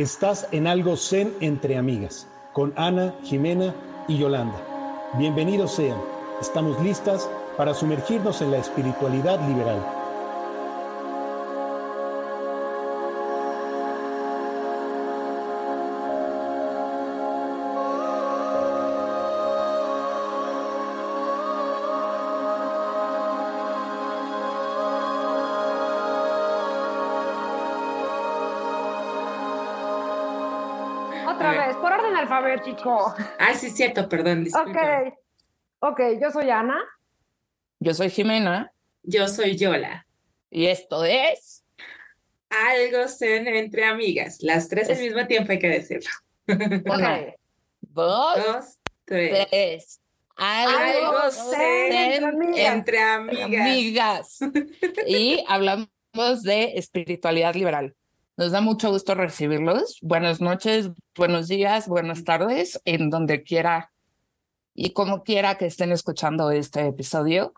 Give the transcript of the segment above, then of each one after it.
Estás en algo zen entre amigas, con Ana, Jimena y Yolanda. Bienvenidos sean. Estamos listas para sumergirnos en la espiritualidad liberal. Por orden alfabético. Ah, sí, cierto, perdón. Disculpa. Ok. Ok, yo soy Ana. Yo soy Jimena Yo soy Yola. y esto es Algo zen entre amigas. Las tres al mismo tiempo hay que decirlo. Una, Ok. dos, Dos, tres. tres. Algo Algo zen zen amigas. Entre amigas. amigas. Y hablamos de espiritualidad liberal. Nos da mucho gusto recibirlos. Buenas noches, buenos días, buenas tardes, en donde quiera y como quiera que estén escuchando este episodio.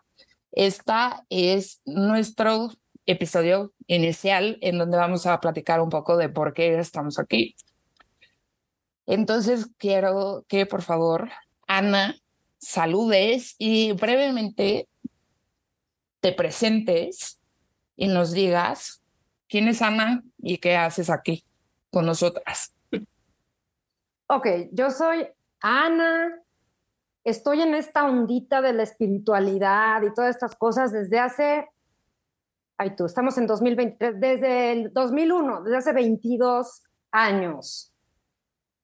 Esta es nuestro episodio inicial en donde vamos a platicar un poco de por qué estamos aquí. Entonces quiero que por favor, Ana, saludes y brevemente te presentes y nos digas quién es Ana y qué haces aquí con nosotras. Ok, yo soy Ana. Estoy en esta ondita de la espiritualidad y todas estas cosas desde hace, ay tú, estamos en 2023, desde el 2001, desde hace 22 años.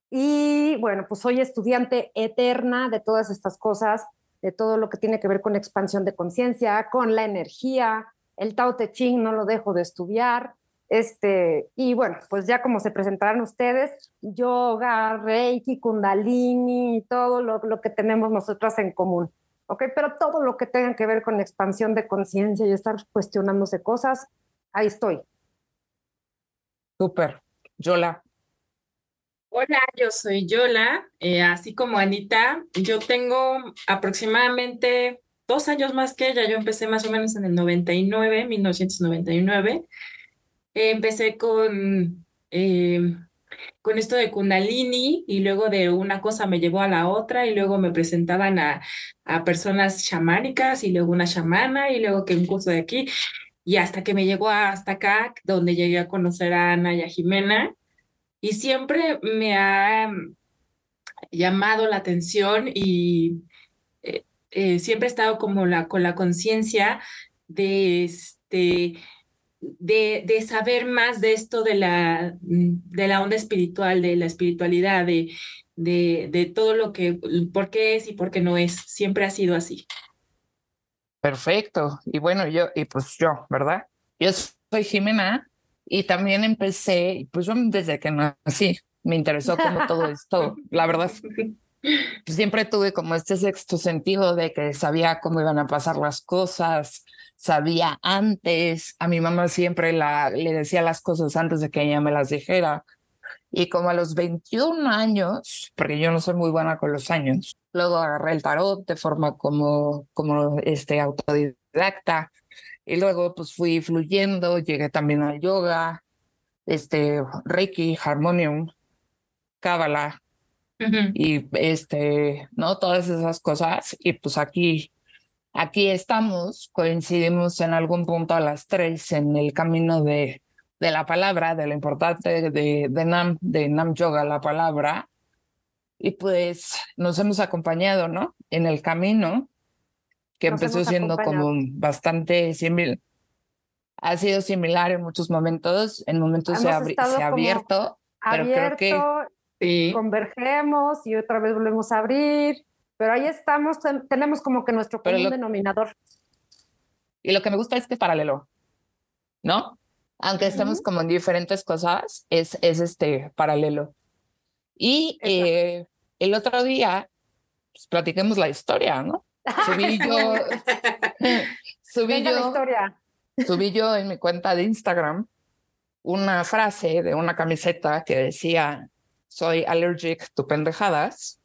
Y bueno, pues soy estudiante eterna de todas estas cosas, de todo lo que tiene que ver con expansión de conciencia, con la energía, el Tao Te Ching no lo dejo de estudiar. Este, y bueno, pues ya como se presentarán ustedes, yoga, reiki, kundalini, todo lo, lo que tenemos nosotras en común. ¿Ok? Pero todo lo que tenga que ver con expansión de conciencia y estar cuestionándose cosas, ahí estoy. Súper. Yola. Hola, yo soy Yola. Eh, así como Anita, yo tengo aproximadamente dos años más que ella. Yo empecé más o menos en el 99, 1999. Empecé con, eh, con esto de Kundalini y luego de una cosa me llevó a la otra y luego me presentaban a, a personas chamánicas y luego una chamana y luego que un curso de aquí y hasta que me llegó hasta acá, donde llegué a conocer a Ana y a Jimena. Y siempre me ha mm, llamado la atención y eh, eh, siempre he estado como la, con la conciencia de, este, de, de saber más de esto de la, de la onda espiritual, de la espiritualidad, de, de, de todo lo que, por qué es y por qué no es. Siempre ha sido así. Perfecto. Y bueno, yo, y pues yo, ¿verdad? Yo soy Jimena y también empecé, pues yo desde que nací me interesó como todo esto. La verdad, siempre tuve como este sexto sentido de que sabía cómo iban a pasar las cosas, sabía antes. A mi mamá siempre la, le decía las cosas antes de que ella me las dijera. Y como a los 21 años, porque yo no soy muy buena con los años, luego agarré el tarot de forma como, como este, autodidacta. Y luego pues fui fluyendo, llegué también al yoga, este, Reiki, Harmonium, Cábala Ujú. y este, ¿no? Todas esas cosas. Y pues aquí, aquí estamos, coincidimos en algún punto a las tres en el camino de, de la palabra, de lo importante de, de Nam, de Nam Yoga, la palabra. Y pues nos hemos acompañado, ¿no? En el camino, que Nos empezó siendo como acompañado. bastante similar. Ha sido similar en muchos momentos, en momentos se, abri- se ha como abierto, pero creo que Abierto, Sí. convergemos y otra vez volvemos a abrir, pero ahí estamos, ten- tenemos como que nuestro común lo- denominador. Y lo que me gusta es que es paralelo, ¿no? Aunque estemos Ujú. como en diferentes cosas, es, es este paralelo. Y eh, el otro día, pues platiquemos la historia, ¿no? Subí yo, subí la yo, historia. subí yo en mi cuenta de Instagram una frase de una camiseta que decía, soy allergic to pendejadas,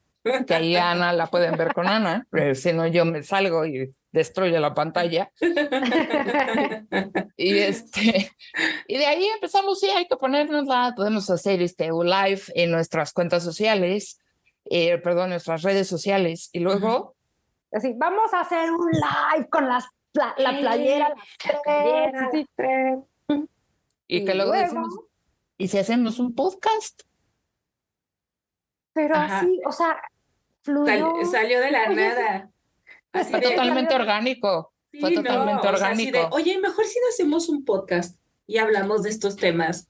que ahí Ana la pueden ver con Ana, pero si no yo me salgo y destruye la pantalla. y este, y de ahí empezamos, sí, hay que ponernosla, podemos hacer este live en nuestras cuentas sociales, eh, perdón, nuestras redes sociales, y luego... Así, vamos a hacer un live con las la playera, las tres, Y, que luego, decimos, ¿y si hacemos un podcast? Pero así, o sea, fluyó. salió de la nada. Fue totalmente orgánico. fue totalmente orgánico. Oye, mejor si no hacemos un podcast y hablamos de estos temas.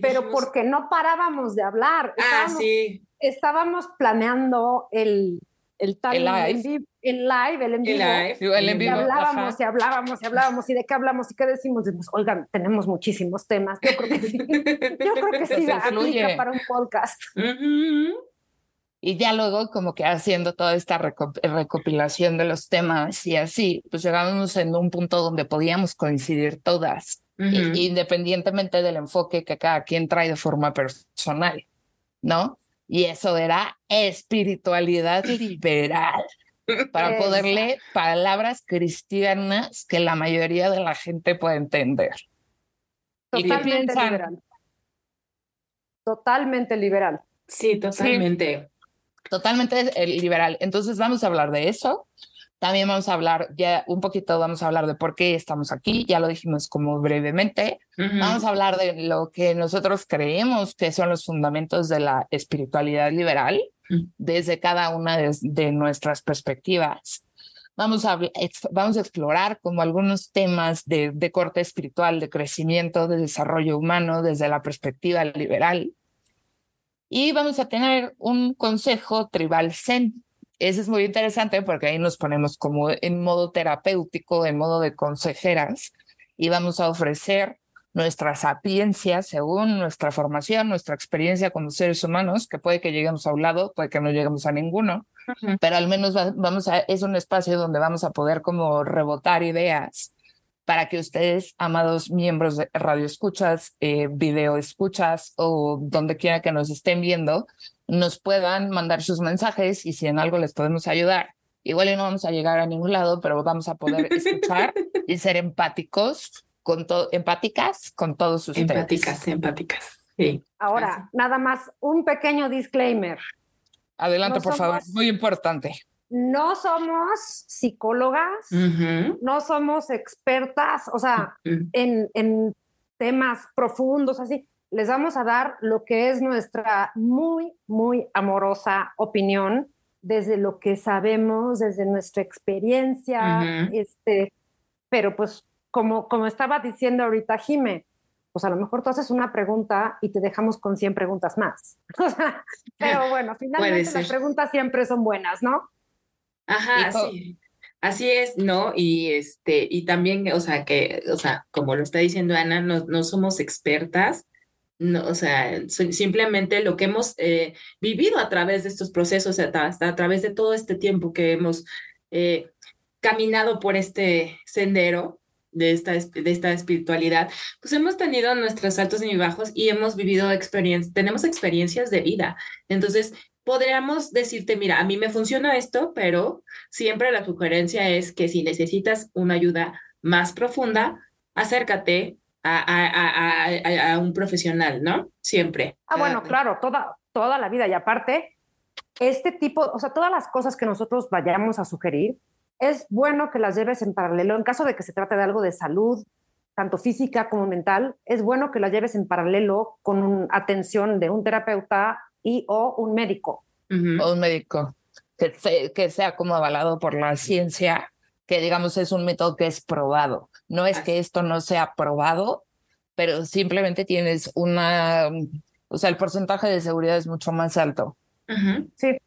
Pero porque no parábamos de hablar. Ah, sí. Estábamos planeando el, el, el live. El, live, el en vivo. El, en vivo. Y hablábamos y hablábamos y hablábamos y de qué hablamos y qué decimos. Pues, oigan, tenemos muchísimos temas. Yo creo que sí. Yo creo que sí aplica para un podcast. Y ya luego como que haciendo toda esta recopilación de los temas y así, pues llegamos en un punto donde podíamos coincidir todas, independientemente del enfoque que cada quien trae de forma personal, ¿no? Y eso era espiritualidad liberal, para poderle palabras cristianas que la mayoría de la gente puede entender. Totalmente liberal. Totalmente liberal. Sí, totalmente totalmente liberal. Entonces vamos a hablar de eso. También vamos a hablar, ya un poquito vamos a hablar de por qué estamos aquí, ya lo dijimos como brevemente. Vamos a hablar de lo que nosotros creemos que son los fundamentos de la espiritualidad liberal desde cada una de, nuestras perspectivas. Vamos a, vamos a explorar como algunos temas de, de corte espiritual, de crecimiento, de desarrollo humano desde la perspectiva liberal. Y vamos a tener un consejo tribal zen. Ese es muy interesante porque ahí nos ponemos como en modo terapéutico, en modo de consejeras, y vamos a ofrecer nuestra sapiencia según nuestra formación, nuestra experiencia como seres humanos, que puede que lleguemos a un lado, puede que no lleguemos a ninguno, pero al menos vamos a, es un espacio donde vamos a poder como rebotar ideas para que ustedes, amados miembros de Radio Escuchas, eh, Video Escuchas o donde quiera que nos estén viendo, nos puedan mandar sus mensajes y si en algo les podemos ayudar. Igual y no vamos a llegar a ningún lado, pero vamos a poder escuchar y ser empáticos con todo, empáticas con todos ustedes. Empáticas, empáticas. Sí. Ahora, nada más un pequeño disclaimer. Adelante, por favor, muy importante no somos psicólogas, no somos expertas, o sea, en, temas profundos, así. Les vamos a dar lo que es nuestra muy, muy amorosa opinión desde lo que sabemos, desde nuestra experiencia, este, pero pues como, como estaba diciendo ahorita Jime, pues a lo mejor tú haces una pregunta y te dejamos con 100 preguntas más. pero bueno, finalmente las preguntas siempre son buenas, ¿no? Ajá, sí. Así es, ¿no? Y este, y también, o sea, que, o sea, como lo está diciendo Ana, no, no somos expertas, no, o sea, simplemente lo que hemos eh, vivido a través de estos procesos, hasta a través de todo este tiempo que hemos eh, caminado por este sendero de esta, de esta espiritualidad, pues hemos tenido nuestros altos y bajos y hemos vivido experiencias, tenemos experiencias de vida. Entonces, podríamos decirte, mira, a mí me funciona esto, pero siempre la sugerencia es que si necesitas una ayuda más profunda, acércate a, un profesional, ¿no? Siempre. Ah, bueno, claro, toda, toda la vida. Y aparte, este tipo, o sea, todas las cosas que nosotros vayamos a sugerir, es bueno que las lleves en paralelo. En caso de que se trate de algo de salud, tanto física como mental, es bueno que las lleves en paralelo con atención de un terapeuta y o un médico. O un médico que, que sea como avalado por la ciencia, que digamos es un método que es probado. No es que esto no sea probado, pero simplemente tienes una, o sea, el porcentaje de seguridad es mucho más alto. Sí.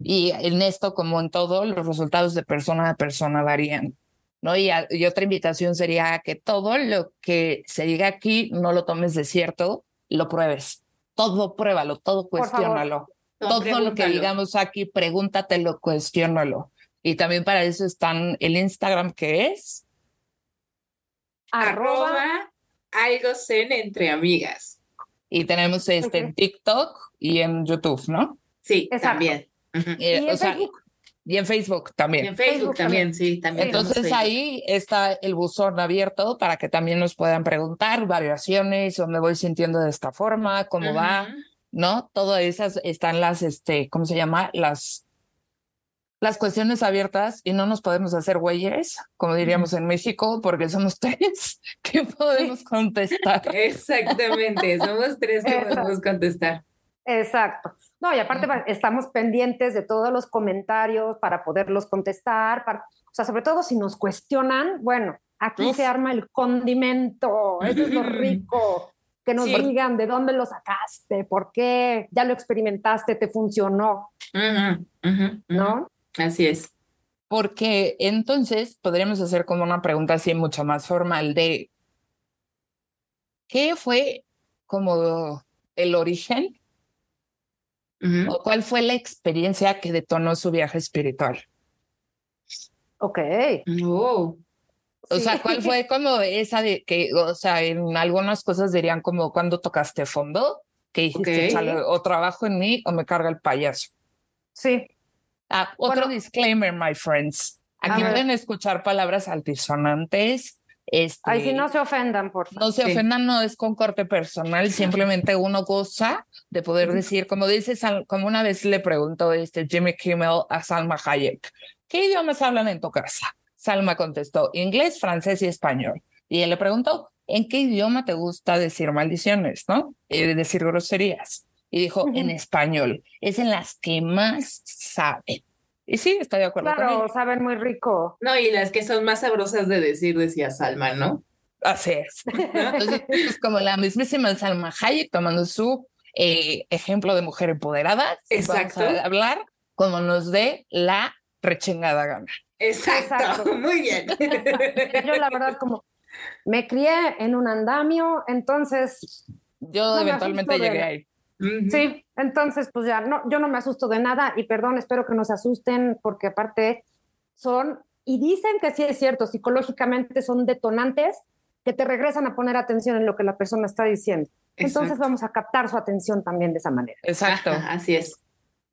Y en esto, como en todo, los resultados de persona a persona varían. ¿no? Y, y, otra invitación sería que todo lo que se diga aquí no lo tomes de cierto, lo pruebes todo pruébalo, todo cuestiónalo. Todo, lo que digamos aquí, pregúntatelo, cuestiónalo. Y también para eso están el Instagram que es arroba algo zen entre amigas. Y tenemos este en TikTok y en YouTube, ¿no? Sí, también. Eh, ¿Y en Facebook? Y en Facebook también. Y en Facebook, Facebook también, sí, también. Entonces ahí está el buzón abierto para que también nos puedan preguntar variaciones o me voy sintiendo de esta forma, cómo va. ¿no? Todas esas están las, este, ¿cómo se llama? Las, las cuestiones abiertas y no nos podemos hacer güeyes, como diríamos en México, porque somos tres que podemos contestar. Exactamente, somos tres que podemos contestar. Exacto. No, y aparte va- estamos pendientes de todos los comentarios para poderlos contestar, para, o sea, sobre todo si nos cuestionan, bueno, aquí Uf. se arma el condimento, eso es lo rico, que nos Sí. digan de dónde lo sacaste, por qué, ya lo experimentaste, te funcionó. ¿no? Así es. Porque entonces podríamos hacer como una pregunta así mucho más formal de ¿qué fue como el origen Ujú. o cuál fue la experiencia que detonó su viaje espiritual? Ok. Oh, O Sí. sea, ¿cuál fue como esa de que, o sea, en algunas cosas dirían como cuando tocaste fondo, que dijiste, Ok. "Chale, o trabajo en mí o me carga el payaso? Sí, Ah, otro Bueno. disclaimer, my friends. Aquí pueden escuchar palabras altisonantes. Este, ahí sí no se ofendan, por favor. no se Sí. ofendan, no es con corte personal, simplemente uno goza de poder decir, como dice, Sal- como una vez le preguntó este Jimmy Kimmel a Salma Hayek, ¿qué idiomas hablan en tu casa? Salma contestó, inglés, francés y español. Y él le preguntó, ¿en qué idioma te gusta decir maldiciones, no? Y decir groserías. Y dijo, en español, es en las que más saben. Y sí, estoy de acuerdo con Claro, saben muy rico. no, y las que son más sabrosas de decir, decía Salma, ¿no? Así es. Entonces, es como la mismísima Salma Hayek tomando su eh, ejemplo de mujer empoderada. Exacto. Vamos a hablar como nos dé la rechengada gana. Exacto, Exacto. muy bien. Yo la verdad como me crié en un andamio, entonces Yo eventualmente llegué la- Sí, entonces pues ya no, yo no me asusto de nada y perdón, espero que no se asusten porque aparte son, y dicen que sí es cierto, psicológicamente son detonantes que te regresan a poner atención en lo que la persona está diciendo. Entonces Exacto. vamos a captar su atención también de esa manera. Exacto. Ajá, así es.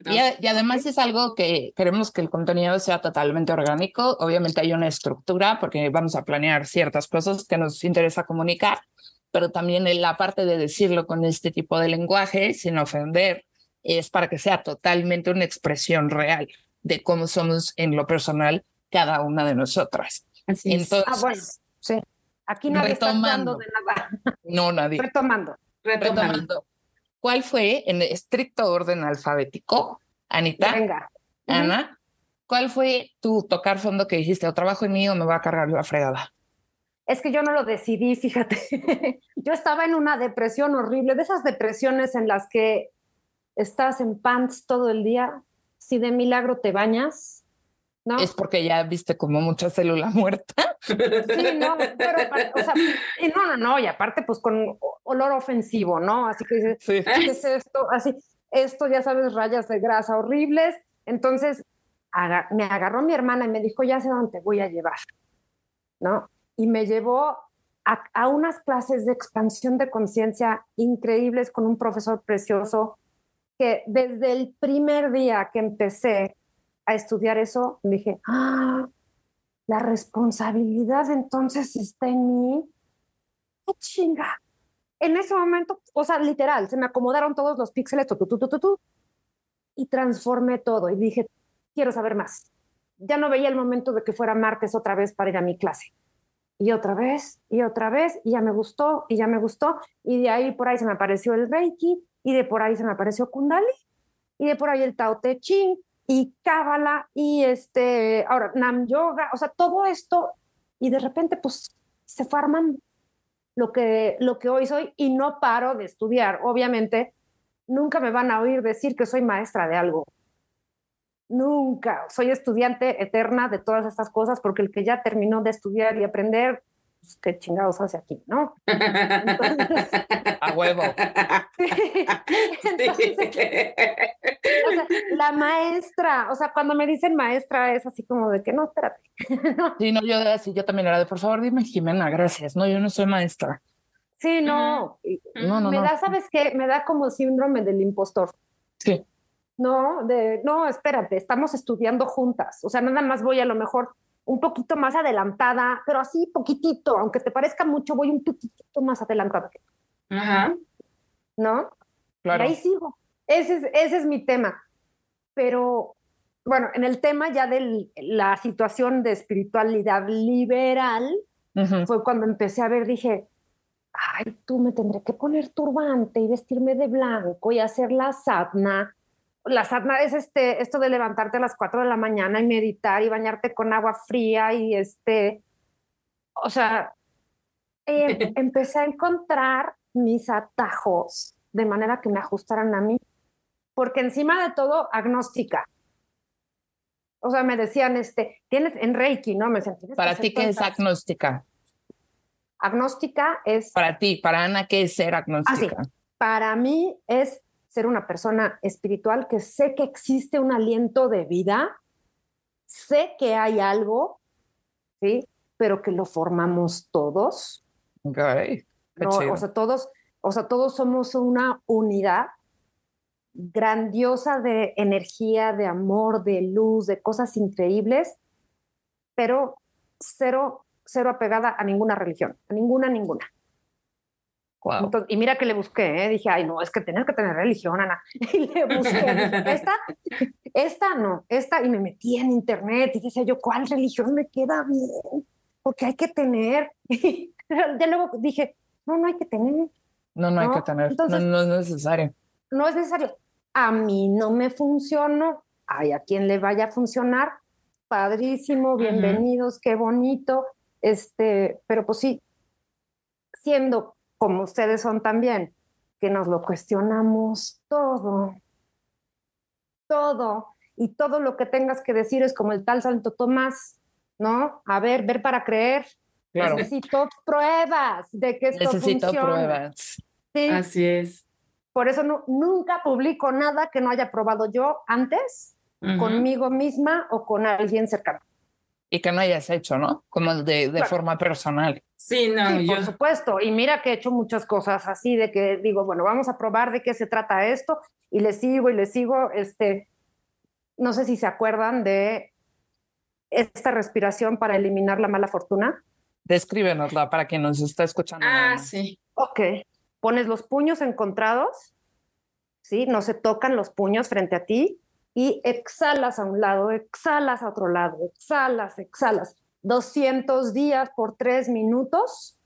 ¿no? Y, a- y además es algo que queremos que el contenido sea totalmente orgánico. Obviamente hay una estructura porque vamos a planear ciertas cosas que nos interesa comunicar, pero también en la parte de decirlo con este tipo de lenguaje sin ofender es para que sea totalmente una expresión real de cómo somos en lo personal cada una de nosotras. Así es. Entonces, Ah, bueno, sí. Aquí nadie está actuando de nada. no nadie. Retomando. Retomando. Retomando. ¿Cuál fue en estricto orden alfabético, Anita? Venga. Ana, ¿cuál fue tu tocar fondo que dijiste o trabajo en mí o me va a cargar la fregada? Es que yo no lo decidí, fíjate. yo estaba en una depresión horrible, de esas depresiones en las que estás en pants todo el día, si de milagro te bañas, ¿no? Es porque ya viste como mucha célula muerta. Sí, no, pero, o sea, y no, no, no, y aparte pues con olor ofensivo, ¿no? Así que dices, Sí. ¿qué es esto? Así, esto ya sabes, rayas de grasa horribles. Entonces, aga- me agarró mi hermana y me dijo, ya sé dónde te voy a llevar, ¿no? Y me llevó a, unas clases de expansión de conciencia increíbles con un profesor precioso que desde el primer día que empecé a estudiar eso, dije, ah, la responsabilidad entonces está en mí. ¡Qué chinga! En ese momento, o sea, literal, se me acomodaron todos los píxeles, tu, y transformé todo. Y dije, quiero saber más. Ya no veía el momento de que fuera martes otra vez para ir a mi clase. Y otra vez, y otra vez, y ya me gustó, y ya me gustó. Y de ahí por ahí se me apareció el Reiki, y de por ahí se me apareció Kundali, y de por ahí el Tao Te Ching, y Cábala, y este, ahora Nam Yoga, o sea, todo esto, y de repente, pues, se fue armando lo que, lo que hoy soy, y no paro de estudiar. Obviamente, nunca me van a oír decir que soy maestra de algo. Nunca. Soy estudiante eterna de todas estas cosas, porque el que ya terminó de estudiar y aprender, pues, qué chingados hace aquí, ¿no? Entonces, A huevo. Entonces, o sea, la maestra, o sea, cuando me dicen maestra es así como de que no, espérate. Sí, no, yo así, yo también era de, por favor, dime Jimena, gracias. No, yo no soy maestra. Sí, no. No, no, me no. da, ¿sabes qué? Me da como síndrome del impostor. Sí. No, de, no, espérate, estamos estudiando juntas. O sea, nada más voy a lo mejor un poquito más adelantada, pero así poquitito, aunque te parezca mucho, voy un poquitito más adelantada. Ajá. ¿No? Claro. Y ahí sigo. Ese es, ese es mi tema. Pero, bueno, en el tema ya de la situación de espiritualidad liberal, fue cuando empecé a ver, dije, ay, tú me tendré que poner turbante y vestirme de blanco y hacer la sadhana. La sadhana es este, esto de levantarte a las 4 de la mañana y meditar y bañarte con agua fría y este, o sea, em- empecé a encontrar mis atajos de manera que me ajustaran a mí, porque encima de todo, agnóstica. O sea, me decían, este, tienes en Reiki, ¿no? Me decían, "Tienes que Para ti, ¿qué es agnóstica? Agnóstica es, Para ti, para Ana, ¿qué es ser agnóstica? para mí, es ser una persona espiritual que sé que existe un aliento de vida, sé que hay algo, ¿sí? Pero que lo formamos todos, Ok, qué ¿no? O sea, todos, o sea, todos somos una unidad grandiosa de energía, de amor, de luz, de cosas increíbles, pero cero, cero apegada a ninguna religión, a ninguna, ninguna. Wow. Entonces, y mira que le busqué, ¿eh? dije, ay, no, es que tienes que tener religión, Ana. Y le busqué, esta, esta no, esta, y me metí en internet y decía yo, ¿cuál religión me queda bien? Porque hay que tener. Y ya luego dije, no, no hay que tener, No, no hay que tener. Entonces- no, no es necesario. no es necesario. A mí no me funcionó, hay a quien le vaya a funcionar, padrísimo, bienvenidos, qué bonito, este, pero pues sí, siendo como ustedes son también, que nos lo cuestionamos todo, todo, y todo lo que tengas que decir es como el tal Santo Tomás, ¿no? A ver, ver para creer. Claro. Necesito pruebas de que esto Necesito funciona. pruebas. Sí, Así es. por eso no, nunca publico nada que no haya probado yo antes conmigo misma o con alguien cercano. Y que no hayas hecho, ¿no? Como de, de Claro. forma personal. Sí, no, Sí, yo. por supuesto. Y mira que he hecho muchas cosas así de que digo, bueno, vamos a probar de qué se trata esto y le sigo y le sigo. Este, no sé si se acuerdan de esta respiración para eliminar la mala fortuna. Descríbenosla para quien nos está escuchando. Ah, sí. Ok. Pones los puños encontrados, ¿sí? No se tocan los puños frente a ti y exhalas a un lado, exhalas a otro lado, exhalas, exhalas. 200 días por 3 minutos,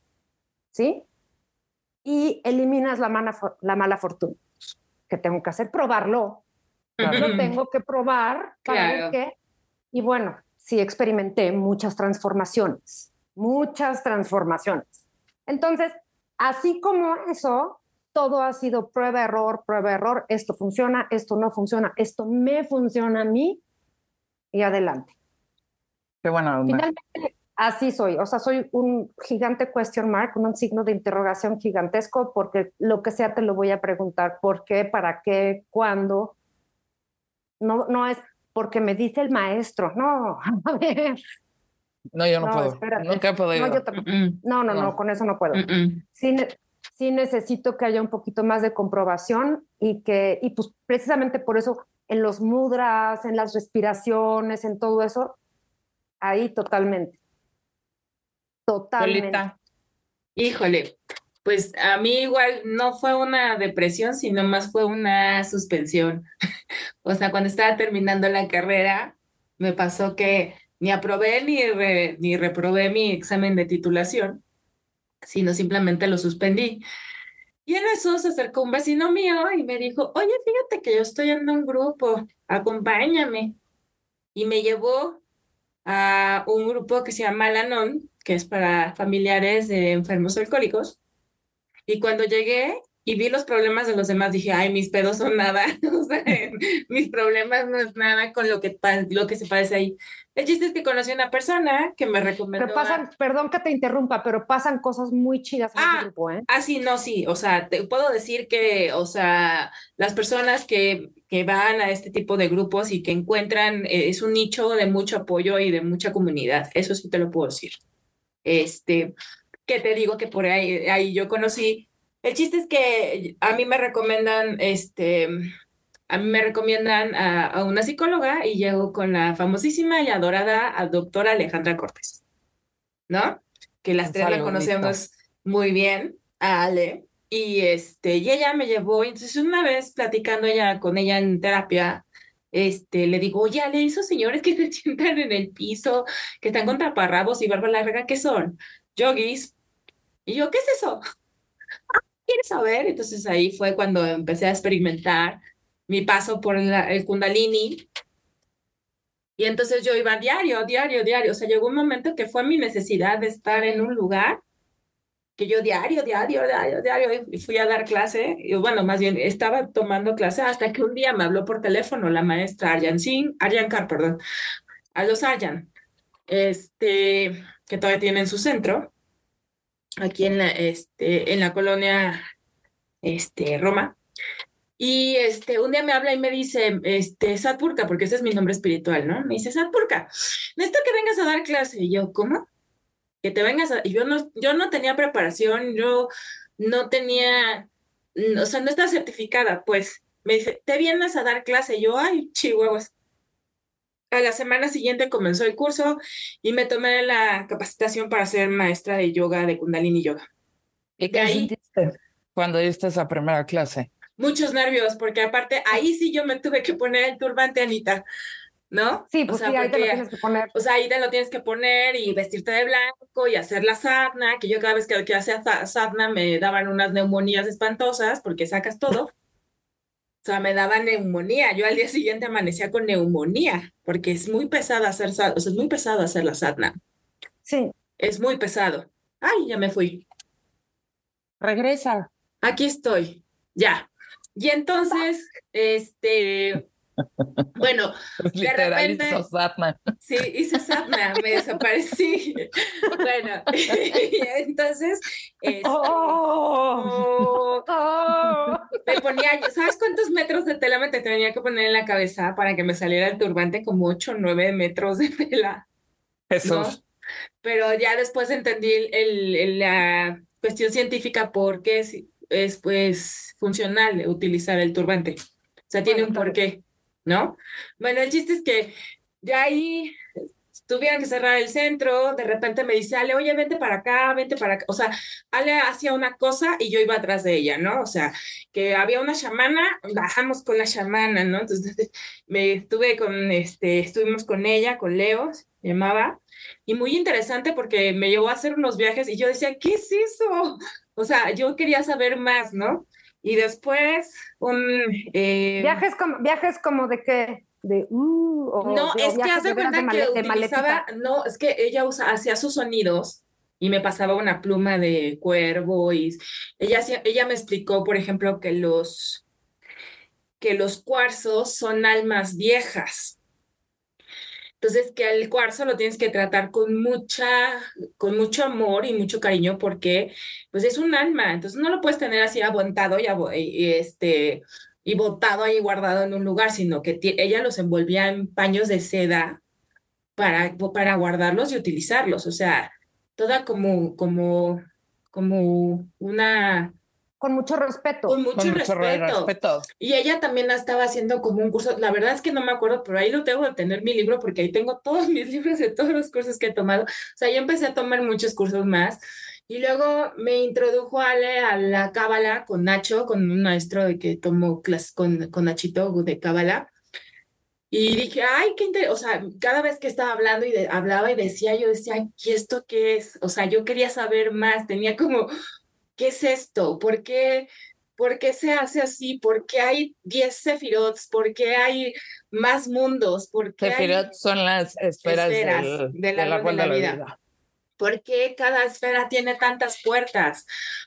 ¿sí? Y eliminas la, mala la mala fortuna. ¿Qué tengo que hacer? Probarlo. Lo tengo que probar para Claro. Y bueno, sí experimenté muchas transformaciones, muchas transformaciones. Entonces, así como eso, todo ha sido prueba, error, prueba, error. Esto funciona, esto no funciona, esto me funciona a mí y adelante. Qué buena onda. Finalmente, así soy. O sea, soy un gigante question mark, un signo de interrogación gigantesco, porque lo que sea te lo voy a preguntar. ¿Por qué? ¿Para qué? ¿Cuándo? No, no es porque me dice el maestro. No, a ver. No, yo no, No, puedo. espérate. Nunca he podido. No, yo no, no, no, No. con eso no puedo. mm, mm. Ne- sí necesito que haya un poquito más de comprobación y que, y pues precisamente por eso en los mudras, en las respiraciones, en todo eso, ahí totalmente. Totalmente. Híjole, pues a mí igual no fue una depresión, sino más fue una suspensión. O sea, cuando estaba terminando la carrera, me pasó que ni aprobé ni, re- ni reprobé mi examen de titulación, sino simplemente lo suspendí. Y en eso se acercó un vecino mío y me dijo, oye, fíjate que yo estoy en un grupo, acompáñame. Y me llevó a un grupo que se llama Al-Anon, que es para familiares de enfermos alcohólicos. Y cuando llegué y vi los problemas de los demás, dije, ay, mis pedos son nada, o sea, mis problemas no es nada con lo que, lo que se parece ahí. El chiste es que conocí a una persona que me recomendó. Pero a- pasan, perdón que te interrumpa, pero pasan cosas muy chidas en Ah, grupo, ¿eh? Ah, sí, no, sí, o sea, te puedo decir que, o sea, las personas que, que van a este tipo de grupos y que encuentran, eh, es un nicho de mucho apoyo y de mucha comunidad, eso sí te lo puedo decir. Este, que te digo que por ahí, ahí yo conocí. El chiste es que a mí me recomiendan, este, a mí me recomiendan a, una psicóloga y llego con la famosísima y adorada doctora Alejandra Cortés, ¿no? Que las tres la conocemos muy bien, a Ale. Y, este, y ella me llevó, entonces una vez platicando ella con ella en terapia, este, le digo, oye, Ale, esos señores que se sientan en el piso, que están con taparrabos y barba larga, ¿qué son? Yogis. Y yo, ¿qué es eso? ¿Quieres saber? Entonces ahí fue cuando empecé a experimentar mi paso por el Kundalini. Y entonces yo iba diario, diario, diario. O sea, llegó un momento que fue mi necesidad de estar en un lugar que yo diario, diario, diario, diario, fui a dar clase, y bueno, más bien estaba tomando clase hasta que un día me habló por teléfono la maestra Arjan Singh, Arjan Kar, perdón, a los Arjan, este, que todavía tienen su centro, aquí en la, este, en la colonia, este, Roma, y este, un día me habla y me dice, este, Satpurka, porque ese es mi nombre espiritual, ¿no? Me dice, Satpurka, necesito que vengas a dar clase. Y yo, ¿cómo? que te vengas a... Yo no, yo no tenía preparación, yo no tenía, o sea, no estaba certificada, pues. Me dice, ¿te vienes a dar clase? yo, ay, chihuahuas. A la semana siguiente comenzó el curso y me tomé la capacitación para ser maestra de yoga, de Kundalini Yoga. ¿Y qué sentiste cuando diste esa primera clase? Muchos nervios, porque aparte ahí sí yo me tuve que poner el turbante, Anita. ¿no? Sí, pues sí, ahí te lo tienes que poner. O sea, ahí te lo tienes que poner y vestirte de blanco y hacer la sadhana, que yo cada vez que, que hacía sadhana me daban unas neumonías espantosas porque sacas todo. O sea, me daban neumonía. Yo al día siguiente amanecía con neumonía porque es muy pesado hacer, o sea, es muy pesado hacer la sadhana. Sí. Es muy pesado. Ay, ya me fui. Regresa. Aquí estoy. Ya. Y entonces, este, bueno, de repente. Hizo Satna. Sí, hice Satna, me desaparecí. bueno, entonces. Este, oh, oh, me ponía, ¿sabes cuántos metros de tela me tenía que poner en la cabeza para que me saliera el turbante? Como 8 o 9 metros de tela. Eso. Pero ya después entendí el, la cuestión científica por qué es, es pues funcional utilizar el turbante. O sea, tiene un porqué. ¿No? Bueno, el chiste es que ya ahí tuvieron que cerrar el centro, de repente me dice, Ale, oye, vente para acá, vente para acá. O sea, Ale hacía una cosa y yo iba atrás de ella, ¿no? O sea, que había una chamana, bajamos con la chamana, ¿no? Entonces me estuve con, este, estuvimos con ella, con Leo, se llamaba, y muy interesante porque me llevó a hacer unos viajes y yo decía, ¿qué es eso? O sea, yo quería saber más, ¿no? Y después un... Eh, viajes, como, viajes como de qué? De, uh, no, es que hace cuenta que utilizaba, no, es que ella usa, hacía sus sonidos y me pasaba una pluma de cuervo y ella, ella me explicó, por ejemplo, que los, que los cuarzos son almas viejas. Entonces, que el cuarzo lo tienes que tratar con mucha, con mucho amor y mucho cariño porque, pues, es un alma. Entonces, no lo puedes tener así aguantado y, este, y botado ahí guardado en un lugar, sino que ella los envolvía en paños de seda para, para guardarlos y utilizarlos. O sea, toda como, como, como una con mucho respeto. Con mucho, respeto. Y ella también estaba haciendo como un curso, la verdad es que no me acuerdo, pero ahí lo tengo de tener mi libro porque ahí tengo todos mis libros de todos los cursos que he tomado. O sea, yo empecé a tomar muchos cursos más. Y luego me introdujo Ale a la cábala con Nacho, con un maestro de que tomó clases con, con Nachito de cábala. Y dije, ay, qué interesante. O sea, cada vez que estaba hablando y hablaba y decía, yo decía, ¿y esto qué es? O sea, yo quería saber más. Tenía como ¿qué es esto? ¿Por qué, ¿Por qué se hace así? ¿Por qué hay 10 sefirots? ¿Por qué hay más mundos? ¿Por qué Sefirot son las esferas, de, la, de la vida. ¿Por qué cada esfera tiene tantas puertas?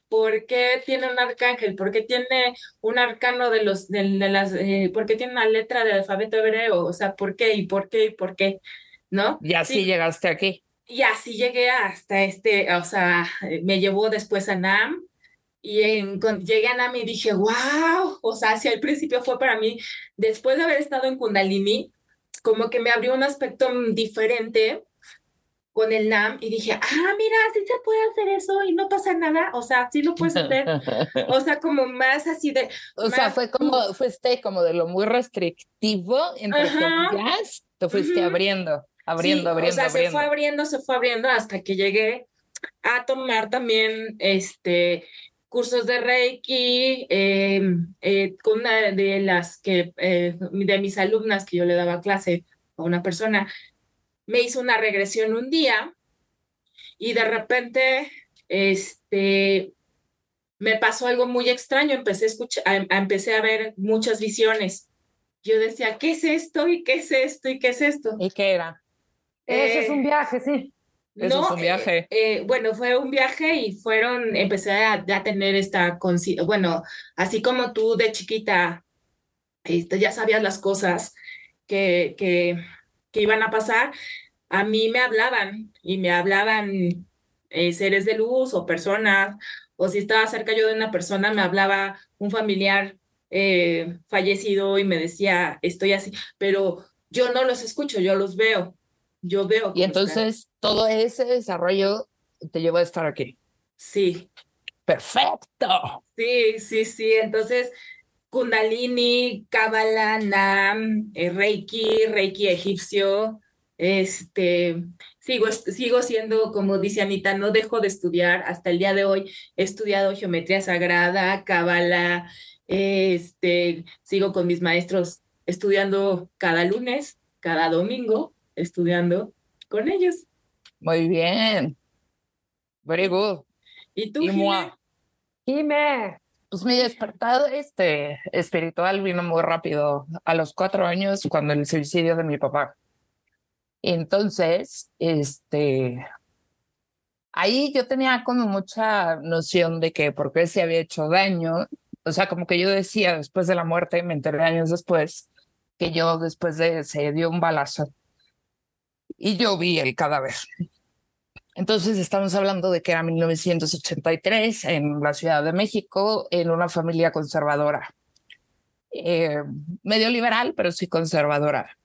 ¿Por qué tiene un arcángel? ¿Por qué tiene un arcano de los, de, las, eh, por qué tiene una letra del alfabeto hebreo? O sea, ¿por qué y por qué y por qué? ¿No? Y así llegaste aquí. Y así llegué hasta este, o sea, me llevó después a NAM y en, cuando llegué a NAM y dije, wow, o sea, si al principio fue para mí, después de haber estado en Kundalini, como que me abrió un aspecto diferente con el NAM y dije, ah, mira, sí se puede hacer eso y no pasa nada, o sea, sí lo puedes hacer, o sea, como más así de... O sea, fue como, fuiste como de lo muy restrictivo, entre comillas, te fuiste abriendo, abriendo, abriendo, o sea, se fue abriendo, se fue abriendo hasta que llegué a tomar también, este, cursos de Reiki, em, eh, con una de las que, eh, de mis alumnas que yo le daba clase a una persona, me hizo una regresión un día y de repente, este, me pasó algo muy extraño, empecé a escuchar, empecé a ver muchas visiones. Yo decía, ¿qué es esto? ¿Y qué es esto? ¿Y qué es esto? ¿Y qué era? Ese es un eh, viaje, sí. Eso no, es un viaje. Eh, eh, bueno, fue un viaje y fueron, empecé a, tener esta, bueno, así como tú de chiquita, este, ya sabías las cosas que, que, que iban a pasar, a mí me hablaban y me hablaban eh, seres de luz o personas, o si estaba cerca yo de una persona, me hablaba un familiar eh, fallecido y me decía, estoy así, pero yo no los escucho, yo los veo, yo veo. Y entonces todo ese desarrollo te llevó a estar aquí. Sí. Perfecto. Sí, sí, sí. Entonces, Kundalini, Kabbalah, Nam, eh, Reiki, Reiki egipcio, este, sigo, sigo siendo, como dice Anita, no dejo de estudiar. Hasta el día de hoy he estudiado geometría sagrada, cábala, este, sigo con mis maestros estudiando cada lunes, cada domingo, estudiando con ellos. Muy bien. Very good. ¿Y tú, Jime? Jime. Pues mi despertado este, espiritual vino muy rápido, a los cuatro años, cuando el suicidio de mi papá. Entonces, este, ahí yo tenía como mucha noción de que por qué se había hecho daño. O sea, como que yo decía después de la muerte, me enteré años después, que yo después de se dio un balazo y yo vi el cadáver. Entonces estamos hablando de que era 1983 en la Ciudad de México, en una familia conservadora. Eh, medio liberal, pero sí conservadora.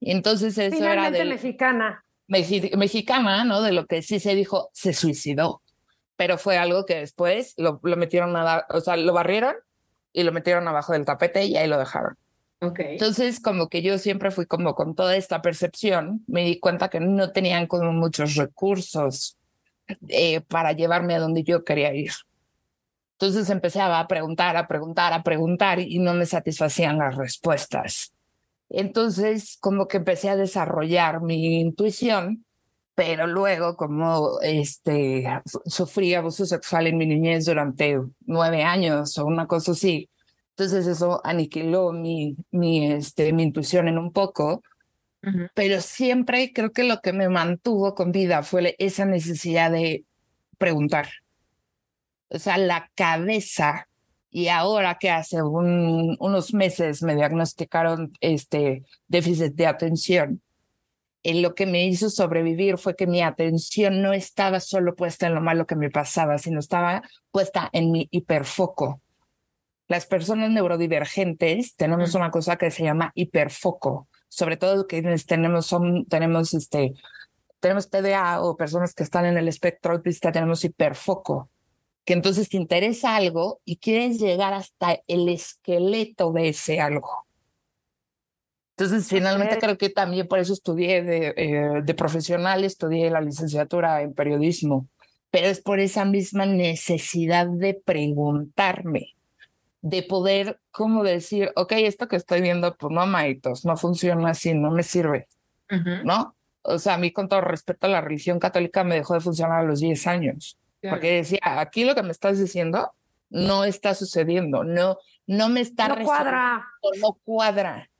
Entonces eso era de... mexicana. mexicana, ¿no? De lo que sí se dijo, se suicidó. Pero fue algo que después lo, lo metieron a... O sea, lo barrieron y lo metieron abajo del tapete y ahí lo dejaron. Entonces, como que yo siempre fui como con toda esta percepción, me di cuenta que no tenían como muchos recursos eh, para llevarme a donde yo quería ir. Entonces empecé a preguntar, a preguntar, a preguntar y no me satisfacían las respuestas. Entonces, como que empecé a desarrollar mi intuición, pero luego como este, sufrí abuso sexual en mi niñez durante nueve años o una cosa así, entonces eso aniquiló mi, mi, este, mi intuición en un poco, pero siempre creo que lo que me mantuvo con vida fue esa necesidad de preguntar. O sea, la cabeza y ahora que hace unos meses me diagnosticaron este déficit de atención, en lo que me hizo sobrevivir fue que mi atención no estaba solo puesta en lo malo que me pasaba, sino estaba puesta en mi hiperfoco. Las personas neurodivergentes tenemos una cosa que se llama hiperfoco, sobre todo quienes tenemos, son, tenemos, este, tenemos TDA o personas que están en el espectro autista, tenemos hiperfoco que entonces te interesa algo y quieres llegar hasta el esqueleto de ese algo. Entonces, finalmente creo que también por eso estudié de, eh, de profesional, estudié la licenciatura en periodismo, pero es por esa misma necesidad de preguntarme, de poder, como decir, ok, esto que estoy viendo, pues no, maitos, no funciona así, no me sirve, ¿no? O sea, a mí con todo respeto a la religión católica me dejó de funcionar a los 10 años. Porque decía, aquí lo que me estás diciendo no está sucediendo, no, no me está no cuadra. no cuadra.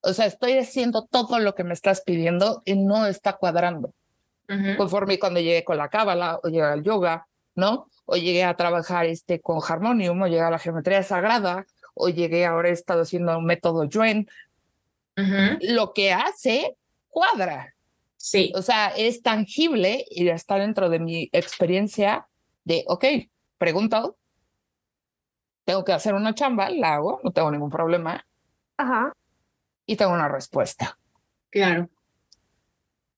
O sea, estoy haciendo todo lo que me estás pidiendo y no está cuadrando. Conforme cuando llegué con la cábala o llegué al yoga, ¿no? O llegué a trabajar este, con Harmonium, o llegué a la geometría sagrada, o llegué ahora he estado haciendo un método Yuen. Lo que hace cuadra. Sí. O sea, es tangible y está dentro de mi experiencia de, ok, pregunto, tengo que hacer una chamba, la hago, no tengo ningún problema. Ajá. Y tengo una respuesta. Claro.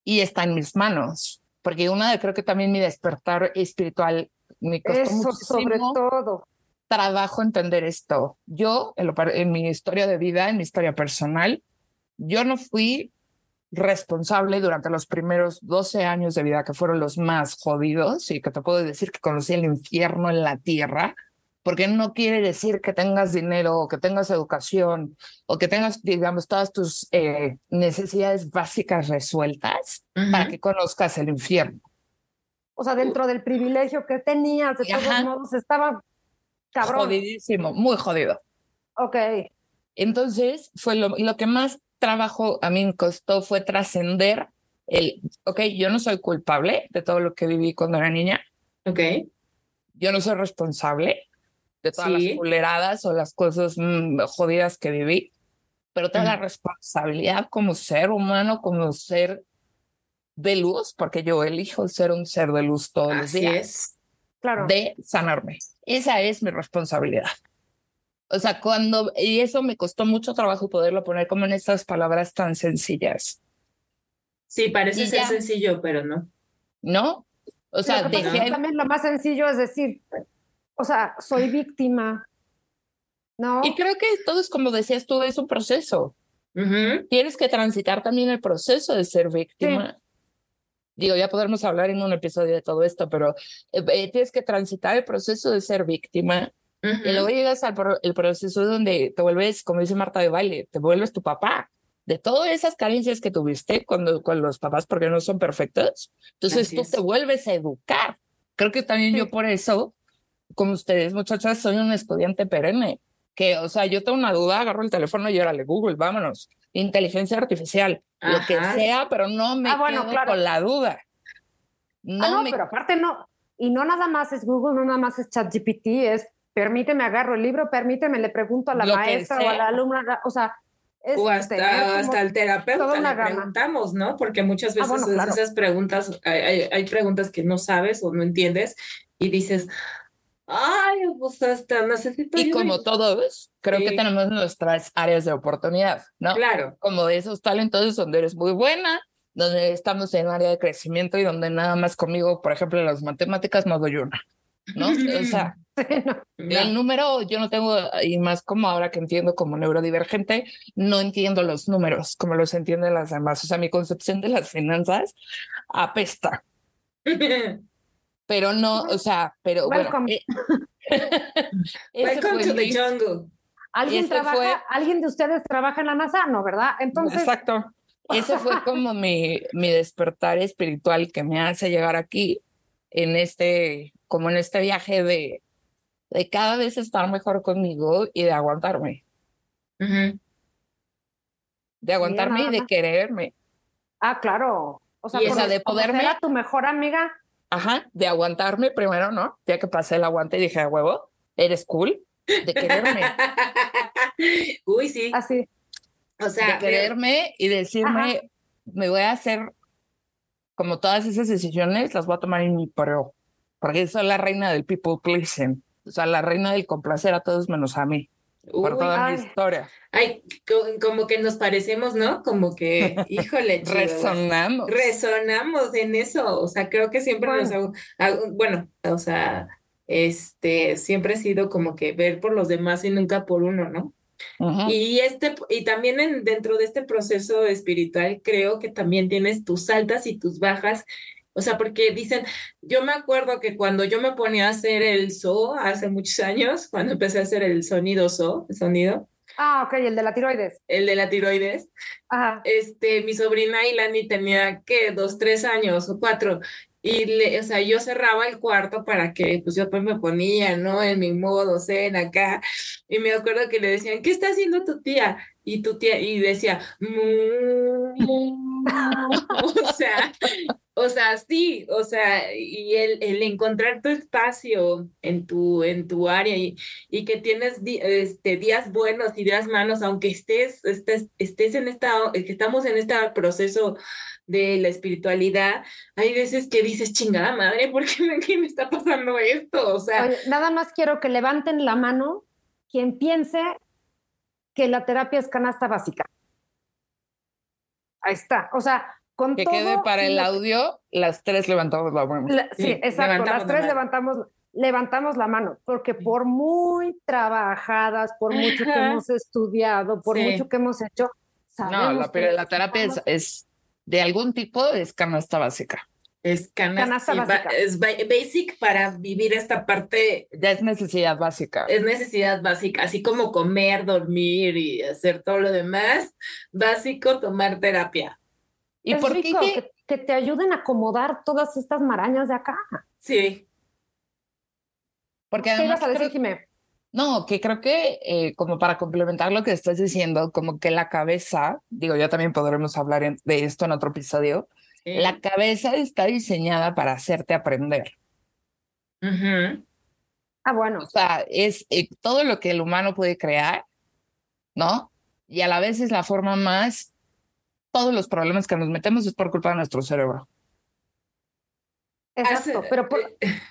y está en mis manos, porque una de creo que también mi despertar espiritual me costó Eso sobre muchísimo todo. trabajo entender esto. Yo, en, lo en mi historia de vida, en mi historia personal, yo no fui responsable durante los primeros 12 años de vida, que fueron los más jodidos, y que te puedo decir que conocí el infierno en la tierra, porque no quiere decir que tengas dinero o que tengas educación o que tengas, digamos, todas tus eh, necesidades básicas resueltas para que conozcas el infierno. O sea, dentro del privilegio que tenías, de todos Ajá. modos, estaba cabrón. Jodidísimo, muy jodido. Ok. Entonces, fue lo, lo que más trabajo a mí me costó fue trascender el, ok, yo no soy culpable de todo lo que viví cuando era niña, Ok. yo no soy responsable de todas Sí. las culeradas o las cosas mm, jodidas que viví, pero tengo la Ujú. responsabilidad como ser humano, como ser de luz, porque yo elijo ser un ser de luz todos los Así días es. Claro. de sanarme. Esa es mi responsabilidad. O sea, cuando, y eso me costó mucho trabajo poderlo poner como en estas palabras tan sencillas, Sí, parece Y ser ya. sencillo, pero no. ¿no? O sea, dejé, también lo más sencillo es decir, o sea, soy víctima. ¿No? y creo que todo es como decías tú, es un proceso. Tienes que transitar también el proceso de ser víctima. Digo, ya podremos hablar en un episodio de todo esto, pero eh, tienes que transitar el proceso de ser víctima. Y luego llegas al pro- el proceso donde te vuelves, como dice Marta de baile, te vuelves tu papá. De todas esas carencias que tuviste cuando, con los papás, porque no son perfectos, entonces Así tú es. te vuelves a educar. Creo que también yo Sí. por eso, como ustedes muchachas, soy un estudiante perenne. Que, o sea, yo tengo una duda, agarro el teléfono y órale, Google, vámonos. Inteligencia artificial, lo que Ajá. sea, pero no me Ah, bueno, quedo claro. con la duda. No, ah, no, me pero aparte no. Y no nada más es Google, no nada más es ChatGPT, es permíteme, agarro el libro, permíteme, le pregunto a la Lo maestra o a la alumna, o sea, es O hasta, como- hasta el terapeuta le gama. preguntamos, ¿no? Porque muchas Ah, veces bueno, es- claro. esas preguntas, hay, hay, hay preguntas que no sabes o no entiendes y dices, ay, pues hasta necesito y como ir". todos, creo que Sí. tenemos nuestras áreas de oportunidad, ¿no? Claro, como de esos talentos donde eres muy buena, donde estamos en área de crecimiento y donde nada más conmigo, por ejemplo, en las matemáticas no doy una, ¿no? O sea, el número yo no tengo, y más como ahora que entiendo como neurodivergente, no entiendo los números como los entienden las demás. O sea, mi concepción de las finanzas apesta, pero no, o sea, pero bueno. Welcome. eh, Welcome to the jungle. ¿Alguien ese trabaja, fue- alguien de ustedes trabaja en la NASA? No, ¿verdad? Entonces, Exacto. Ese fue como mi, mi despertar espiritual que me hace llegar aquí en este, como en este viaje de, de cada vez estar mejor conmigo y de aguantarme, de aguantarme y de quererme, ah, claro. O sea, Y esa de poderme- a tu mejor amiga, ajá, de aguantarme primero, ¿no? Ya que pasé el aguante y dije, a huevo, eres cool, de quererme, Uy, sí. así. O sea, de quererme y decirme, me voy a hacer como todas esas decisiones, las voy a tomar en mi pro, porque soy la reina del people pleasing, o sea, la reina del complacer a todos menos a mí, por uy, toda ay. mi historia. ay, co- como que nos parecemos, ¿no? Como que, híjole, chihuahuas. Resonamos. resonamos en eso, o sea, creo que siempre nos hago, hago- bueno, o sea, este, siempre he sido como que ver por los demás y nunca por uno, ¿no? Y este, y también en, dentro de este proceso espiritual, creo que también tienes tus altas y tus bajas. O sea, porque dicen, yo me acuerdo que cuando yo me ponía a hacer el so hace muchos años, cuando empecé a hacer el sonido so, el sonido, Ah, ok, el de la tiroides. el de la tiroides, Ajá. este, mi sobrina Ilani tenía que dos, tres años o cuatro. Y le, o sea, yo cerraba el cuarto para que pues yo pues me ponía, ¿no? En mi modo zen acá. Y me acuerdo que le decían, ¿qué está haciendo tu tía? Y tu tía, y decía, "Mu, mu, mu". o sea, o sea, sí, o sea, y el, el encontrar tu espacio en tu, en tu área y, y que tienes este, días buenos y días malos, aunque estés, estés, estés en esta, que estamos en este proceso de la espiritualidad, hay veces que dices, chingada madre, ¿por qué me, está pasando esto? O sea, nada más quiero que levanten la mano quien piense que la terapia es canasta básica. Ahí está. O sea, con Que todo quede para el audio, las tres levantamos la mano. La- sí, Sí, exacto. levantamos Las la tres mano. levantamos, levantamos la mano, porque por muy trabajadas, por mucho que hemos estudiado, por Sí. mucho que hemos hecho, No, sabemos la, que pero la terapia es, es de algún tipo, es canasta básica. Es canasta, Canasta básica. es ba- basic para vivir esta parte, Ya es necesidad básica. es necesidad básica, así como comer, dormir y hacer todo lo demás, básico tomar terapia. ¿Y es por qué? rico que- que, que te ayuden a acomodar todas estas marañas de acá. Sí, Porque ¿Qué además ibas a decir, creo- Jimé? No, que creo que eh, como para complementar lo que estás diciendo, como que la cabeza, digo, ya también podremos hablar en- de esto en otro episodio, sí. la cabeza está diseñada para hacerte aprender. Ujú. Ah, bueno, O sea, es eh, todo lo que el humano puede crear, ¿no? Y a la vez es la forma más, todos los problemas que nos metemos es por culpa de nuestro cerebro. exacto. Pero por,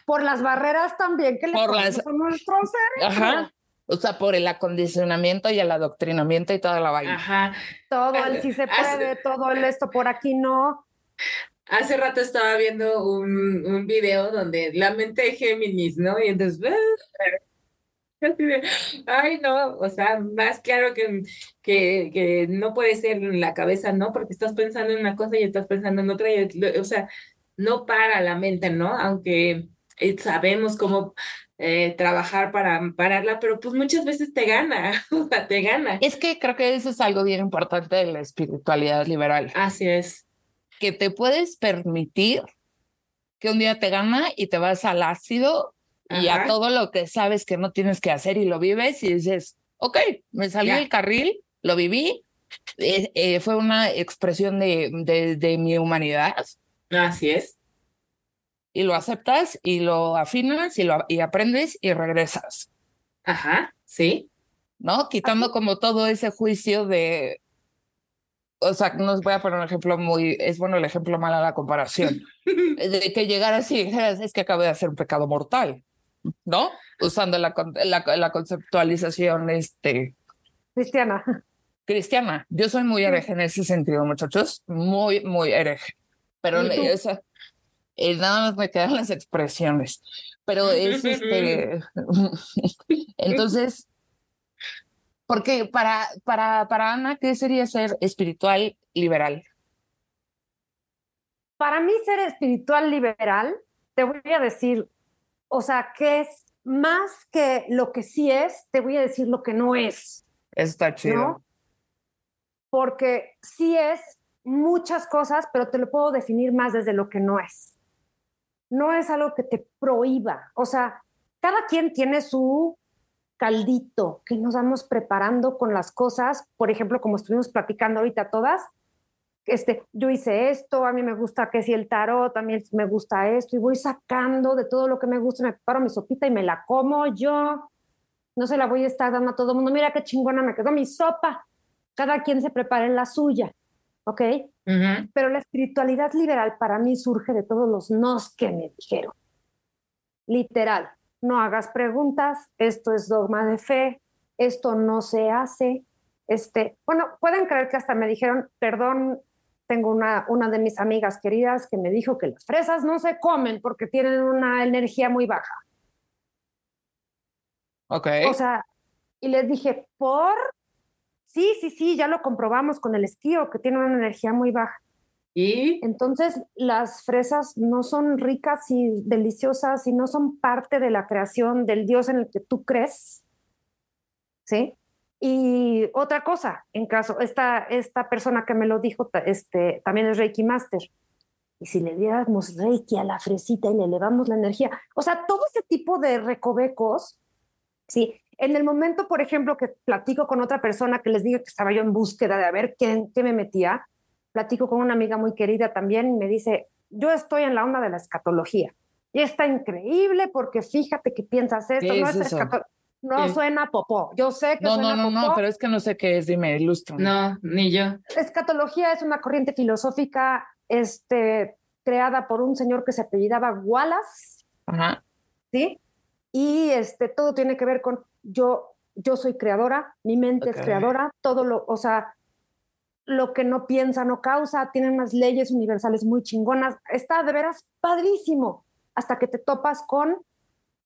por las barreras también que le Por ponemos las- a nuestro cerebro. Ajá. O sea, por el acondicionamiento y el adoctrinamiento y toda la vaina. Ajá. Todo el sí se Hace- puede, todo el esto por aquí no. Hace rato estaba viendo un, un video donde la mente de Géminis, ¿no? Y entonces, ay, no, o sea, más claro que, que, que no puede ser en la cabeza, ¿no? Porque estás pensando en una cosa y estás pensando en otra, y, o sea, no para la mente, ¿no? Aunque eh, sabemos cómo eh, trabajar para pararla, pero pues muchas veces te gana, o sea, te gana. Es que creo que eso es algo bien importante de la espiritualidad liberal, Así es. que te puedes permitir que un día te gana y te vas al ácido y a todo lo que sabes que no tienes que hacer y lo vives y dices, ok, me salí del carril, lo viví, eh, eh, fue una expresión de, de, de mi humanidad Así es. y lo aceptas y lo afinas y, lo, y aprendes y regresas, Ajá, sí. ¿no? Quitando como todo ese juicio de, o sea, no voy a poner un ejemplo muy, es bueno el ejemplo mal a la comparación, de que llegaras y dijeras, es que acabo de hacer un pecado mortal, ¿no? Usando la, la, la conceptualización este, Cristiana. cristiana. Yo soy muy hereje en ese sentido, muchachos, muy, muy hereje. Pero sea, eh, nada más me quedan las expresiones. Pero es este. Entonces, porque para, para, para Ana, ¿qué sería ser espiritual liberal? Para mí ser espiritual liberal, te voy a decir, o sea, que es más que lo que sí es, te voy a decir lo que no es, Está chido. ¿no? Porque sí es muchas cosas, pero te lo puedo definir más desde lo que no es. No es algo que te prohíba, o sea, cada quien tiene su caldito que nos vamos preparando con las cosas, por ejemplo, como estuvimos platicando ahorita todas, este, yo hice esto, a mí me gusta que si el tarot, a mí me gusta esto, y voy sacando de todo lo que me gusta, me preparo mi sopita y me la como yo. No se la voy a estar dando a todo el mundo, mira qué chingona me quedó mi sopa. Cada quien se prepara en la suya, ¿ok? Pero la espiritualidad liberal para mí surge de todos los nos que me dijeron. Literal, no hagas preguntas, esto es dogma de fe, esto no se hace. Este, bueno, pueden creer que hasta me dijeron, perdón, tengo una, una de mis amigas queridas que me dijo que las fresas no se comen porque tienen una energía muy baja. Ok. O sea, y les dije, ¿por? Sí, sí, sí, ya lo comprobamos con el esquío, que tiene una energía muy baja. Y Entonces, las fresas no son ricas y deliciosas y no son parte de la creación del Dios en el que tú crees. ¿Sí? Y otra cosa, en caso, esta, esta persona que me lo dijo este, también es Reiki Master. Y si le diéramos Reiki a la fresita y le elevamos la energía, o sea, todo ese tipo de recovecos, ¿sí? En el momento, por ejemplo, que platico con otra persona que les diga que estaba yo en búsqueda de a ver qué, qué me metía, platico con una amiga muy querida también y me dice, yo estoy en la onda de la escatología. Y está increíble porque fíjate que piensas esto, ¿Qué no es es no Sí. suena popó. Yo sé que No, suena no, no, no, popó. pero es que no sé qué es, dime, ilustra. no, ni yo. Escatología es una corriente filosófica este, creada por un señor que se apellidaba Wallace, Ajá. ¿sí? Y este, todo tiene que ver con yo, yo soy creadora, mi mente es creadora, todo lo, o sea, lo que no piensa no causa, tienen unas leyes universales muy chingonas, está de veras padrísimo, hasta que te topas con,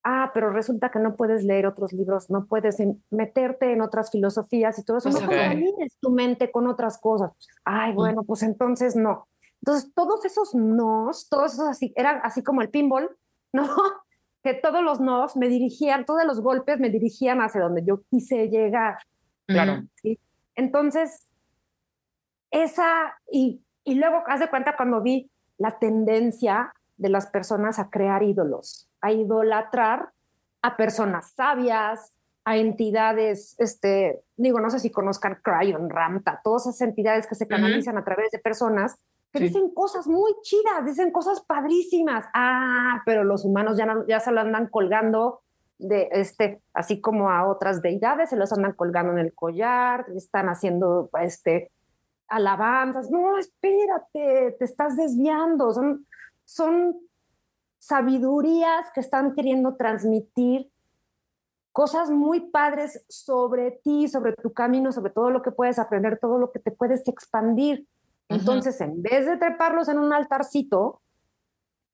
ah, pero resulta que no puedes leer otros libros, no puedes meterte en otras filosofías y todo eso, no contamines tu mente con otras cosas. Ay, mm. bueno, pues entonces no. Entonces, todos esos nos, todos esos así, eran así como el pinball, ¿no? Que todos los nos me dirigían, todos los golpes me dirigían hacia donde yo quise llegar. Claro. ¿sí? Entonces, esa, y, y luego, haz de cuenta cuando vi la tendencia de las personas a crear ídolos, a idolatrar a personas sabias, a entidades, este, digo, no sé si conozcan Cryon, Ramta, todas esas entidades que se canalizan a través de personas que dicen cosas muy chidas, dicen cosas padrísimas. Ah, pero los humanos ya, no, ya se lo andan colgando de este, así como a otras deidades, se los andan colgando en el collar, están haciendo este alabanzas, no, espérate, te estás desviando, son, son sabidurías que están queriendo transmitir cosas muy padres sobre ti, sobre tu camino, sobre todo lo que puedes aprender, todo lo que te puedes expandir. Entonces, en vez de treparlos en un altarcito,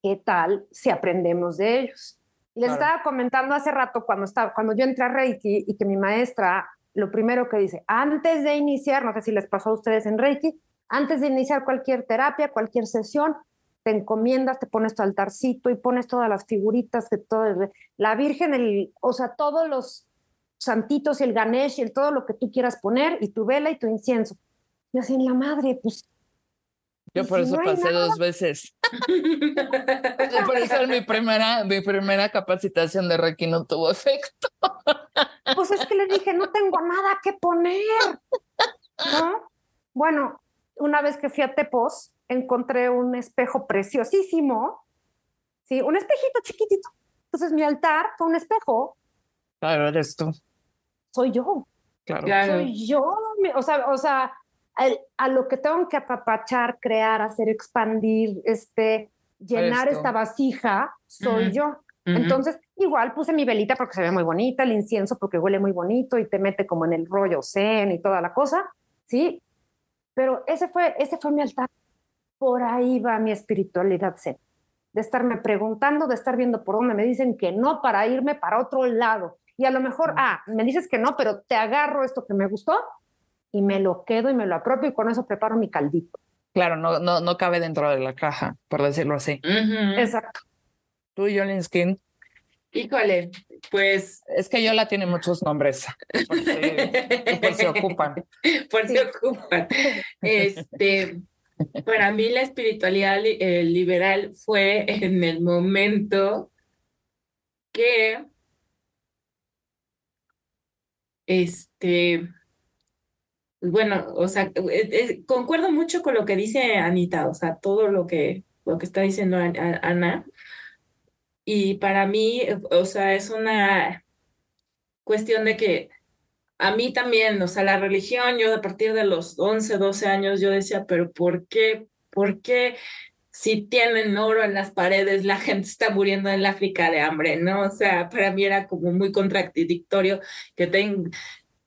¿qué tal si aprendemos de ellos? Les estaba comentando hace rato cuando, estaba, cuando yo entré a Reiki y que mi maestra lo primero que dice, antes de iniciar, no sé si les pasó a ustedes en Reiki, antes de iniciar cualquier terapia, cualquier sesión, te encomiendas, te pones tu altarcito y pones todas las figuritas de todo, la Virgen, el, o sea, todos los santitos y el Ganesh y el, todo lo que tú quieras poner y tu vela y tu incienso. Y así en la madre, pues yo por eso pasé dos veces. por eso mi primera, mi primera capacitación de Reiki no tuvo efecto. Pues es que le dije, no tengo nada que poner. ¿No? Bueno, una vez que fui a Tepos, encontré un espejo preciosísimo. Sí, un espejito chiquitito. Entonces mi altar fue un espejo. Claro, eres tú. Soy yo. Claro. Soy yo. O sea, o sea, a lo que tengo que apapachar, crear, hacer, expandir, este, llenar esta vasija, soy yo. Entonces, igual puse mi velita porque se ve muy bonita, el incienso porque huele muy bonito y te mete como en el rollo zen y toda la cosa, ¿sí? Pero ese fue, ese fue mi altar. Por ahí va mi espiritualidad zen. De estarme preguntando, de estar viendo por dónde me dicen que no para irme para otro lado. Y a lo mejor, ah, me dices que no, pero te agarro esto que me gustó y me lo quedo y me lo apropio y con eso preparo mi caldito. Claro, no, no, no cabe dentro de la caja, por decirlo así. Exacto. Tú, Jolin Skin. Híjole, pues. Es que Yola tiene muchos nombres. Por se ocupan. Por se ocupan. Este, para mí la espiritualidad eh, liberal fue en el momento que este bueno, o sea, eh, eh, concuerdo mucho con lo que dice Anita, o sea, todo lo que, lo que está diciendo Ana. Y para mí, o sea, es una cuestión de que a mí también, o sea, la religión, yo a partir de los 11, 12 años, yo decía, pero ¿por qué? ¿Por qué si tienen oro en las paredes, la gente está muriendo en el África de hambre, ¿no? O sea, para mí era como muy contradictorio que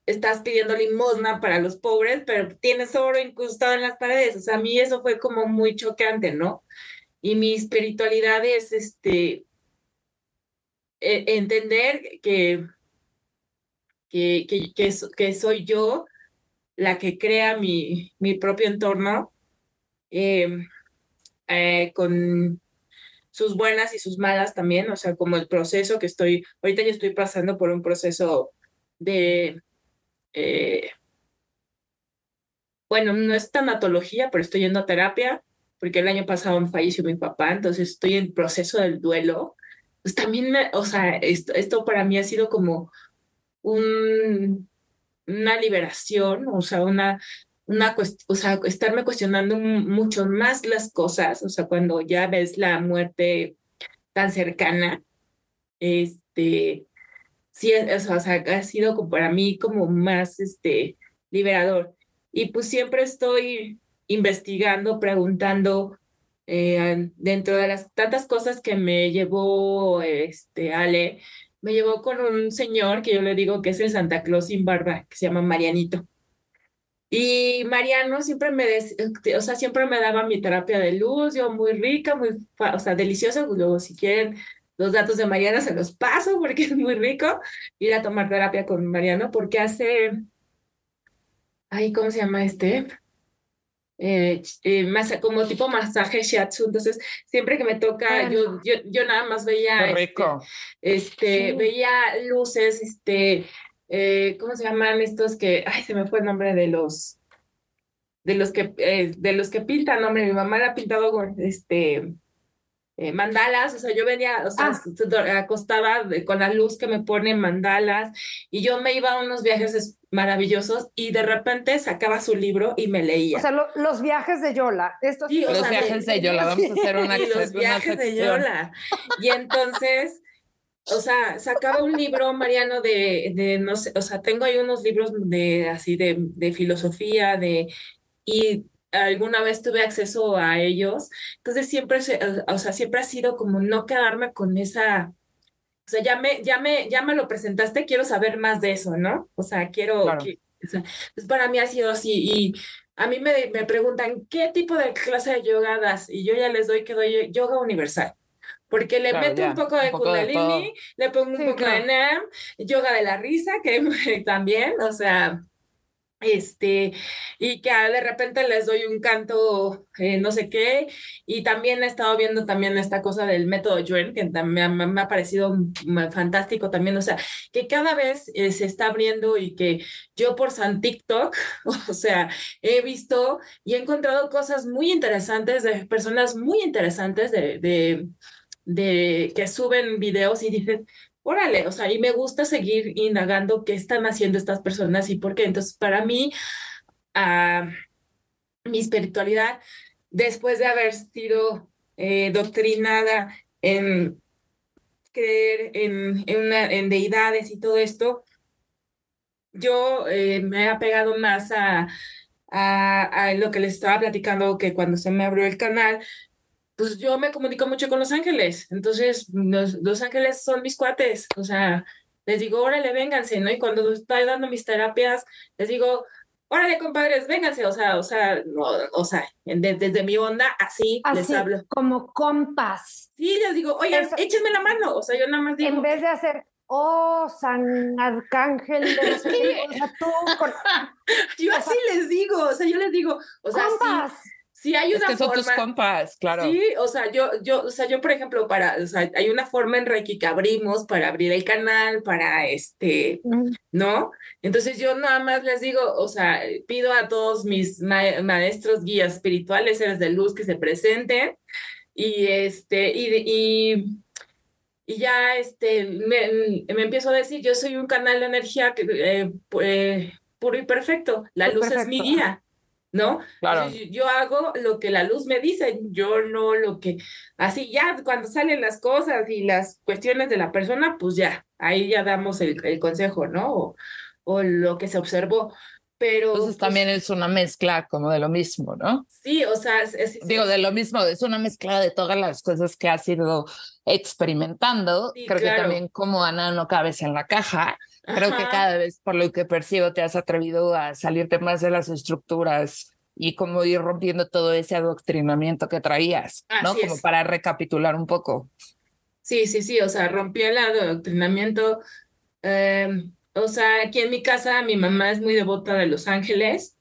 estás pidiendo limosna para los pobres, pero tienes oro incrustado en las paredes. O sea, a mí eso fue como muy chocante, ¿no? Y mi espiritualidad es este e, entender que, que, que, que, soy yo la que crea mi, mi propio entorno em, eh, con sus buenas y sus malas también, o sea, como el proceso que estoy, ahorita ya estoy pasando por un proceso de eh, bueno, no es tanatología, pero estoy yendo a terapia, porque el año pasado falleció mi papá, entonces estoy en proceso del duelo. Pues también, me, o sea, esto, esto para mí ha sido como un, una liberación, o sea, una, una o sea, estarme cuestionando mucho más las cosas, o sea, cuando ya ves la muerte tan cercana, este, sí, o sea, ha sido como para mí como más este, liberador. Y pues siempre estoy investigando, preguntando, eh, dentro de las tantas cosas que me llevó este, Ale, me llevó con un señor que yo le digo que es el Santa Claus sin barba, que se llama Marianito. Y Mariano siempre me, o sea, siempre me daba mi terapia de luz, yo muy rica, muy, o sea, deliciosa. Luego, si quieren los datos de Mariano, se los paso porque es muy rico ir a tomar terapia con Mariano, porque hace, ay, ¿cómo se llama este? Eh, eh, como tipo masaje shiatsu, entonces siempre que me toca, yo, yo, yo nada más veía, este, este veía luces, este, eh, ¿cómo se llaman estos que, ay, se me fue el nombre de los, de los que, de los que pintan, hombre, mi mamá la ha pintado con, este, mandalas, o sea, yo venía, o sea, ah. acostaba con la luz que me pone mandalas y yo me iba a unos viajes maravillosos y de repente sacaba su libro y me leía. O sea, los viajes de Yola. Estos sí, los viajes de, Yola, vamos a hacer una Y los viajes de Yola. Y entonces, o sea, sacaba un libro, Mariano, de, de, no sé, o sea, tengo ahí unos libros de así de, de filosofía, de, y alguna vez tuve acceso a ellos. Entonces siempre, o sea, siempre ha sido como no quedarme con esa o sea, ya me, ya me, ya me lo presentaste, quiero saber más de eso, ¿no? O sea, quiero, que, o sea, pues para mí ha sido así y a mí me, me preguntan, ¿qué tipo de clase de yoga das? Y yo ya les doy que doy yoga universal porque le meto un poco de Kundalini, le pongo un poco de NAM, yoga de la risa, que también, o sea, este, y que de repente les doy un canto, eh, no sé qué, y también he estado viendo también esta cosa del método Yuen, que me, ha parecido fantástico también, o sea, que cada vez eh, se está abriendo y que yo por San TikTok, o sea, he visto y he encontrado cosas muy interesantes de personas muy interesantes de, de, de que suben videos y dicen, órale, o sea, y me gusta seguir indagando qué están haciendo estas personas y por qué. Entonces, para mí, uh, mi espiritualidad, después de haber sido eh, doctrinada en creer en, en, deidades y todo esto, yo eh, me he apegado más a, a, a, lo que les estaba platicando, que cuando se me abrió el canal, pues yo me comunico mucho con Los Ángeles, entonces los, los Ángeles son mis cuates, o sea, les digo, órale, vénganse, ¿no? Y cuando estoy dando mis terapias, les digo, órale, compadres, vénganse, o sea, o sea, no, o sea, desde mi onda, así, les hablo. Como compas. Sí, les digo, oye, échenme la mano, o sea, yo nada más digo. En vez de hacer, oh, San Arcángel de los o sea, tú con... Yo así les digo, o sea, yo les digo, o sea, compas. Sí, hay una es que forma. Son tus compas, claro. Sí, o sea, yo, yo, o sea, yo, por ejemplo, para, o sea, hay una forma en Reiki que abrimos para abrir el canal, para este, ¿no? Entonces yo nada más les digo, o sea, pido a todos mis maestros, guías espirituales, seres de luz que se presenten y este, y, y, y ya, este, me, me, empiezo a decir, yo soy un canal de energía que, eh, eh, puro y perfecto, la luz es mi guía. ¿No? Claro. Yo, hago lo que la luz me dice, yo no lo que, así ya cuando salen las cosas y las cuestiones de la persona, pues ya, ahí ya damos el, el consejo, ¿no? O, o, lo que se observó. Pero, Entonces pues también es una mezcla como de lo mismo, ¿no? Sí, o sea, es, digo, de lo mismo, es una mezcla de todas las cosas que has ido experimentando. Sí, Creo claro. que también como Ana no cabes en la caja, Creo que cada vez, por lo que percibo, te has atrevido a salirte más de las estructuras y como ir rompiendo todo ese adoctrinamiento que traías, ¿no? Así Como es. para recapitular un poco. Sí, sí, sí, o sea, rompí el adoctrinamiento. Eh, o sea, aquí en mi casa mi mamá es muy devota de Los Ángeles,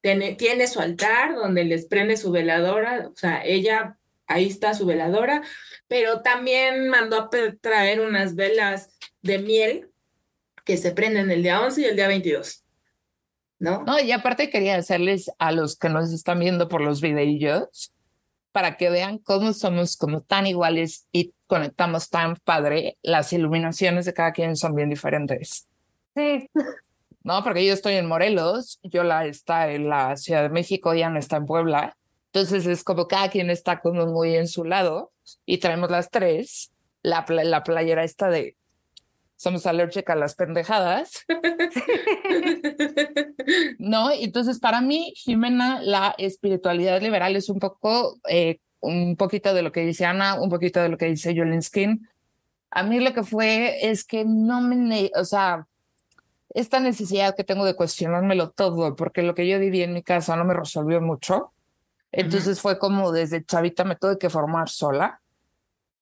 tiene, tiene su altar donde les prende su veladora, o sea, ella, ahí está su veladora, pero también mandó a traer unas velas de miel que se prenden el día 11 y el día 22. ¿No? No, y aparte quería hacerles a los que nos están viendo por los videillos para que vean cómo somos como tan iguales y conectamos tan padre, las iluminaciones de cada quien son bien diferentes. Sí. No, porque yo estoy en Morelos, Yola está en la Ciudad de México, ya no está en Puebla. Entonces es como cada quien está como muy en su lado y traemos las tres. La, la playera esta de somos alérgicas a las pendejadas. no, entonces para mí, Jimena, la espiritualidad liberal es un poco, eh, un poquito de lo que dice Ana, un poquito de lo que dice Jolene Skin. A mí lo que fue es que no me, o sea, esta necesidad que tengo de cuestionármelo todo, porque lo que yo viví en mi casa no me resolvió mucho. Entonces fue como desde chavita me tuve que formar sola.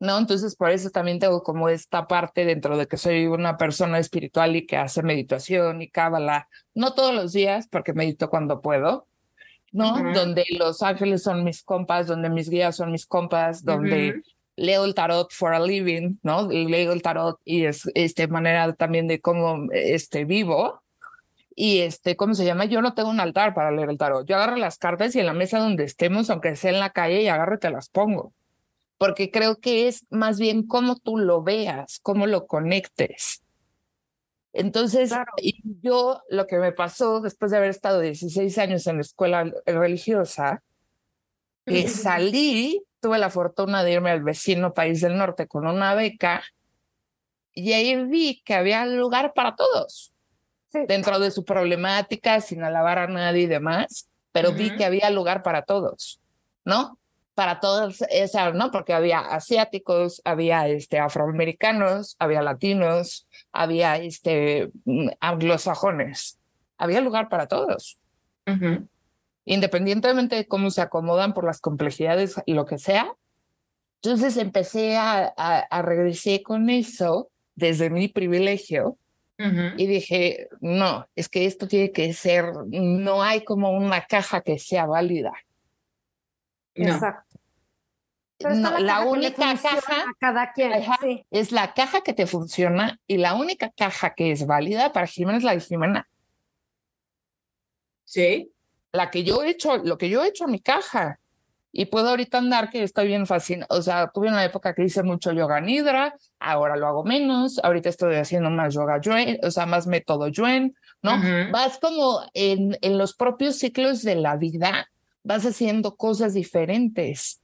¿No? Entonces, por eso también tengo como esta parte dentro de que soy una persona espiritual y que hace meditación y cábala, no todos los días, porque medito cuando puedo, ¿no? Donde los ángeles son mis compas, donde mis guías son mis compas, donde leo el tarot for a living, ¿no? Leo el tarot y es este manera también de cómo este vivo. Y este, ¿cómo se llama? Yo no tengo un altar para leer el tarot. Yo agarro las cartas y en la mesa donde estemos, aunque sea en la calle, y agarro y te las pongo porque creo que es más bien cómo tú lo veas, cómo lo conectes. Entonces, yo lo que me pasó después de haber estado 16 años en la escuela religiosa, que salí, tuve la fortuna de irme al vecino país del norte con una beca y ahí vi que había lugar para todos, dentro de su problemática, sin alabar a nadie y demás, pero vi que había lugar para todos, ¿no? Para todos, esa, ¿no? Porque había asiáticos, había este, afroamericanos, había latinos, había este, mm, anglosajones. Había lugar para todos. Independientemente de cómo se acomodan por las complejidades y lo que sea. Entonces empecé a, a, a regresar con eso desde mi privilegio y dije, no, es que esto tiene que ser, no hay como una caja que sea válida. Exacto. la, única caja cada quien, es la caja que te funciona y la única caja que es válida para Jimena es la de Jimena. Sí. La que yo he hecho, lo que yo he hecho a mi caja. Y puedo ahorita andar que estoy bien fascinada. O sea, tuve una época que hice mucho yoga nidra, ahora lo hago menos. Ahorita estoy haciendo más yoga yuen, o sea, más método yuen, ¿no? Vas como en, en los propios ciclos de la vida vas haciendo cosas diferentes.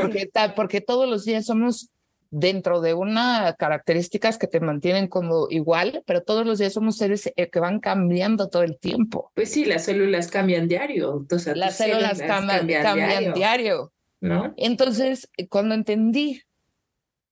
porque, porque todos los días somos dentro de una características que te mantienen como igual, pero todos los días somos seres eh, que van cambiando todo el tiempo. Pues sí, las células cambian diario. Entonces, las células, cambian, diario. diario. ¿no? Entonces, cuando entendí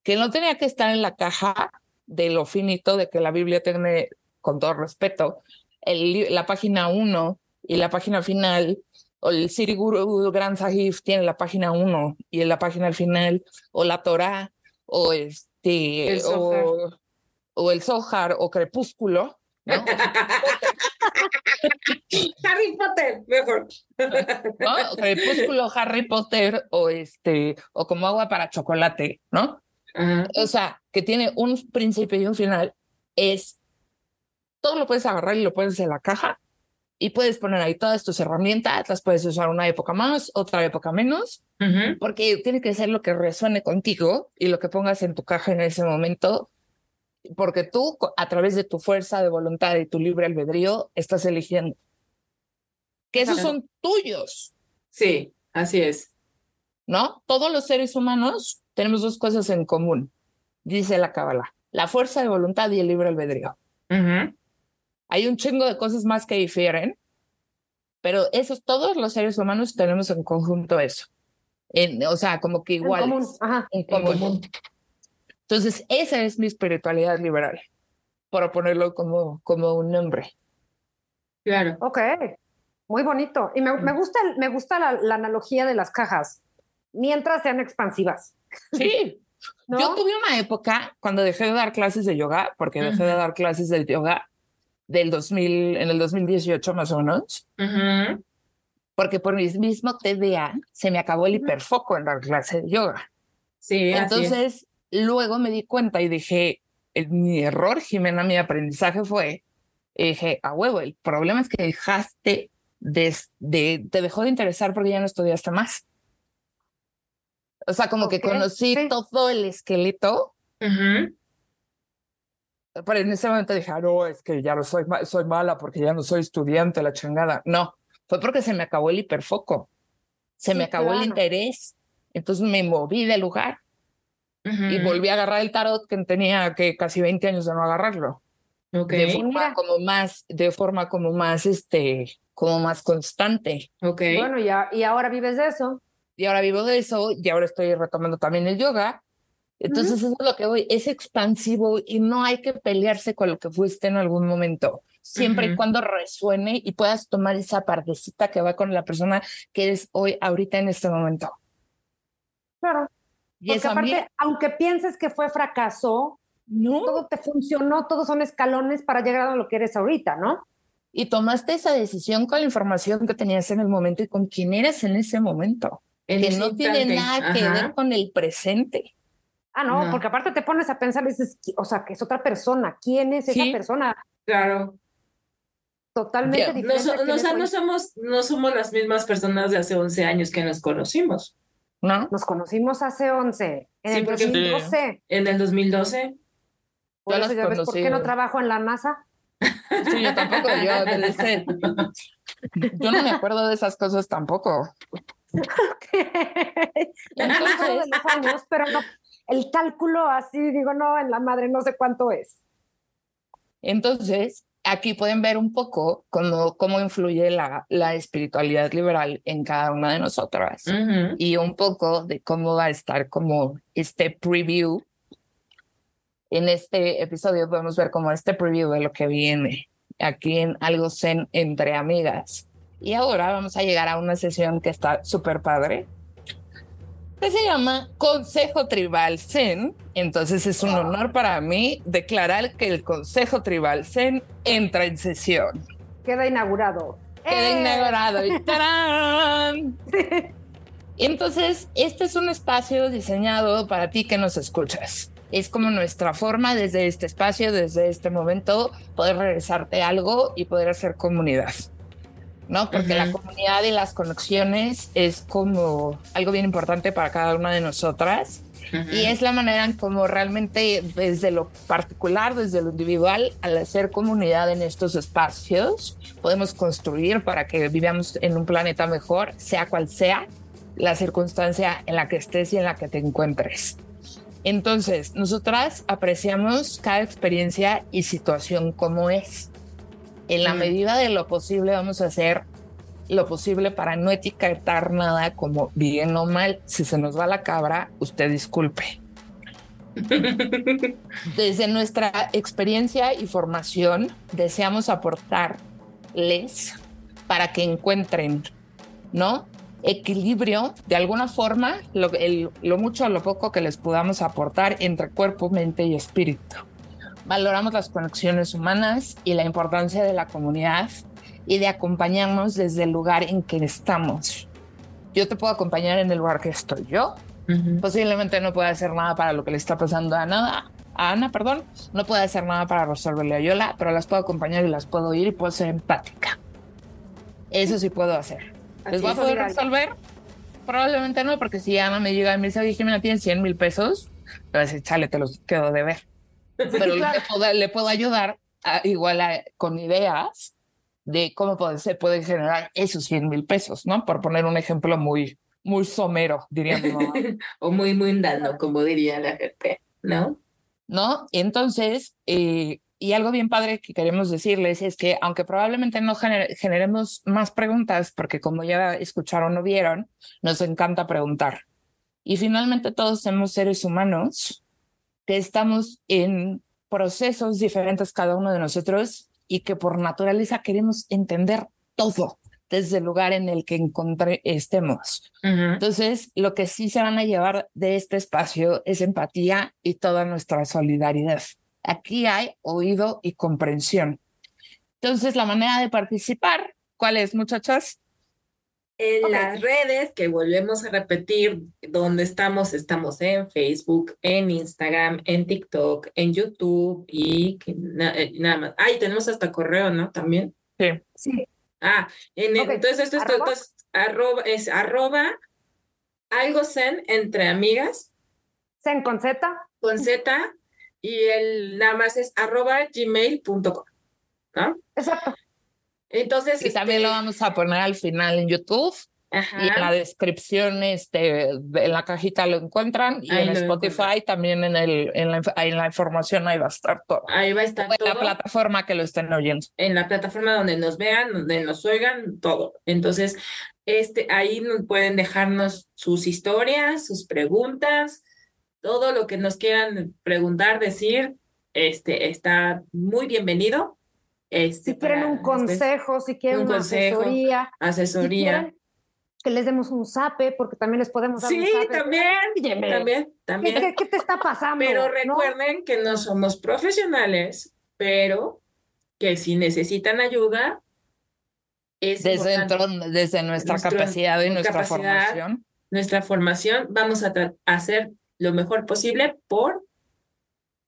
que no tenía que estar en la caja de lo finito, de que la Biblia tiene, con todo respeto, el, la página 1 y la página final el Siri Guru Gran Sahib tiene la página 1 y en la página al final, o la Torah, o este, el o, o, el Zohar, o Crepúsculo. ¿no? Harry Potter, mejor. ¿No? Crepúsculo, Harry Potter, o este, o como agua para chocolate, ¿no? O sea, que tiene un principio y un final, es todo lo puedes agarrar y lo pones en la caja y puedes poner ahí todas tus herramientas, las puedes usar una época más, otra época menos, porque tiene que ser lo que resuene contigo y lo que pongas en tu caja en ese momento, porque tú a través de tu fuerza de voluntad y tu libre albedrío estás eligiendo. Que esos son tuyos. Sí, así es. ¿No? Todos los seres humanos tenemos dos cosas en común, dice la Cábala, la fuerza de voluntad y el libre albedrío. Hay un chingo de cosas más que difieren, pero esos, todos los seres humanos tenemos en conjunto eso. En, o sea, como que igual. En común. Ajá. En común. Entonces, esa es mi espiritualidad liberal, para ponerlo como, como un nombre. Claro. Ok, muy bonito. Y me, me gusta, me gusta la, la, analogía de las cajas, mientras sean expansivas. Sí. Yo tuve una época cuando dejé de dar clases de yoga, porque dejé de dar clases de yoga, del 2000, en el 2018 más o menos, porque por mi mismo TDA se me acabó el hiperfoco en la clase de yoga. Sí, Entonces, luego me di cuenta y dije, mi error, Jimena, mi aprendizaje fue, dije, a huevo, el problema es que dejaste de, de, te dejó de interesar porque ya no estudiaste más. O sea, como que conocí todo el esqueleto pero en ese momento dije, ah, no, es que ya no soy, soy mala porque ya no soy estudiante, la chingada. No, fue porque se me acabó el hiperfoco, se me acabó el interés. Entonces me moví de lugar y volví a agarrar el tarot que tenía que casi 20 años de no agarrarlo. Okay. De forma como más, de forma como más, este, como más constante. Okay. Bueno, ya, y ahora vives de eso. Y ahora vivo de eso, y ahora estoy retomando también el yoga, Entonces, eso es lo que voy, es expansivo y no hay que pelearse con lo que fuiste en algún momento, siempre y cuando resuene y puedas tomar esa partecita que va con la persona que eres hoy, ahorita, en este momento. Claro. Y Porque mí, aparte, aunque pienses que fue fracaso, no. todo te funcionó, todos son escalones para llegar a lo que eres ahorita, ¿no? Y tomaste esa decisión con la información que tenías en el momento y con quién eres en ese momento, En que no tiene nada que ver con el presente. Ah, no, No. porque aparte te pones a pensar, dices, o sea, que es otra persona. ¿Quién es Sí. esa persona? Claro. Totalmente diferente. No, o sea, no somos, no somos las mismas personas de hace 11 años que nos conocimos. ¿No? Nos conocimos hace 11, en Sí, el porque- 2012. En el 2012, Por Yo eso las ya ves por qué no trabajo en la NASA. Sí, yo tampoco, yo, de ese- yo no me acuerdo de esas cosas tampoco. Me acuerdo de los años, pero no, el cálculo así, digo, no, en la madre no sé cuánto es. Entonces, aquí pueden ver un poco cómo, cómo influye la, la espiritualidad liberal en cada una de nosotras y un poco de cómo va a estar como este preview. En este episodio podemos ver como este preview de lo que viene aquí en Algo Zen entre amigas. Y ahora vamos a llegar a una sesión que está súper padre, que se llama Consejo Tribal Zen. Entonces es un honor para mí declarar que el Consejo Tribal Zen entra en sesión. Queda inaugurado. Queda ¡Eh! inaugurado y ¡tarán! Entonces, este es un espacio diseñado para ti que nos escuchas. Es como nuestra forma desde este espacio, desde este momento, poder regresarte algo y poder hacer comunidad. ¿No? Porque la comunidad y las conexiones es como algo bien importante para cada una de nosotras. Y es la manera en cómo realmente desde lo particular, desde lo individual, al hacer comunidad en estos espacios, podemos construir para que vivamos en un planeta mejor, sea cual sea la circunstancia en la que estés y en la que te encuentres. Entonces, nosotras apreciamos cada experiencia y situación como es. En la medida de lo posible vamos a hacer lo posible para no etiquetar nada como bien o mal. Si se nos va la cabra, usted disculpe. Desde nuestra experiencia y formación, deseamos aportarles para que encuentren, ¿no? Equilibrio, de alguna forma, lo, el- lo mucho o lo poco que les podamos aportar entre cuerpo, mente y espíritu. Valoramos las conexiones humanas y la importancia de la comunidad y de acompañarnos desde el lugar en que estamos. Yo te puedo acompañar en el lugar que estoy yo, Ujú. posiblemente no pueda hacer nada para lo que le está pasando a nada. A Ana, perdón, no puede hacer nada para resolverle a Yola, pero las puedo acompañar y las puedo oír y puedo ser empática. Eso sí puedo hacer. ¿Les voy a poder resolver? Probablemente no, porque si Ana me llega y me dice, oye, Jimena, tienes 100 mil pesos, decir, chale, te los quedo de ver. Pero le, puedo, le puedo ayudar a- igual a- con ideas de cómo puede, se pueden generar esos 100 mil pesos, ¿no? Por poner un ejemplo muy, muy somero, diría mi mamá. o muy mundano, como diría la gente, ¿no? ¿no? Entonces, eh, y algo bien padre que queremos decirles es que aunque probablemente no gener- generemos más preguntas, porque como ya escucharon o vieron, nos encanta preguntar. Y finalmente todos somos seres humanos que estamos en procesos diferentes cada uno de nosotros y que por naturaleza queremos entender todo desde el lugar en el que encontré, estemos. Ujú. Entonces, lo que sí se van a llevar de este espacio es empatía y toda nuestra solidaridad. Aquí hay oído y comprensión. Entonces, la manera de participar, ¿cuál es, muchachas? En las redes, que volvemos a repetir, donde estamos, estamos en Facebook, en Instagram, en TikTok, en YouTube y que na- eh, nada más. Ah, y tenemos hasta correo, ¿no? También. Sí. Sí, Ah, en, entonces esto es, arroba, es arroba algo zen entre amigas Zen con Z. con Z y el nada más es arroba gmail.com, ¿no? Exacto. Entonces, Y también lo este, vamos a poner al final en YouTube ajá. y en la descripción, este, en la cajita lo encuentran y Ahí en Spotify también en, el, en, la, inf- en la información ahí va a estar todo. Ahí va a estar O en la plataforma que lo estén oyendo. en la plataforma donde nos vean, donde nos oigan, todo. Entonces, este, ahí pueden dejarnos sus historias, sus preguntas, todo lo que nos quieran preguntar, decir, este, está muy bienvenido. Este, si quieren para- un consejo, si quieren un una consejo, asesoría, si asesoría. quieren que les demos un zape, porque también les podemos dar un Sí, zape. también, Óyeme, también, ¿qué, también. qué- qué te está pasando? Pero ¿No? recuerden que no somos profesionales, pero que si necesitan ayuda, es Desde, dentro- desde nuestra Nuestro- capacidad y nuestra capacidad. formación. nuestra formación, vamos a hacer lo mejor posible por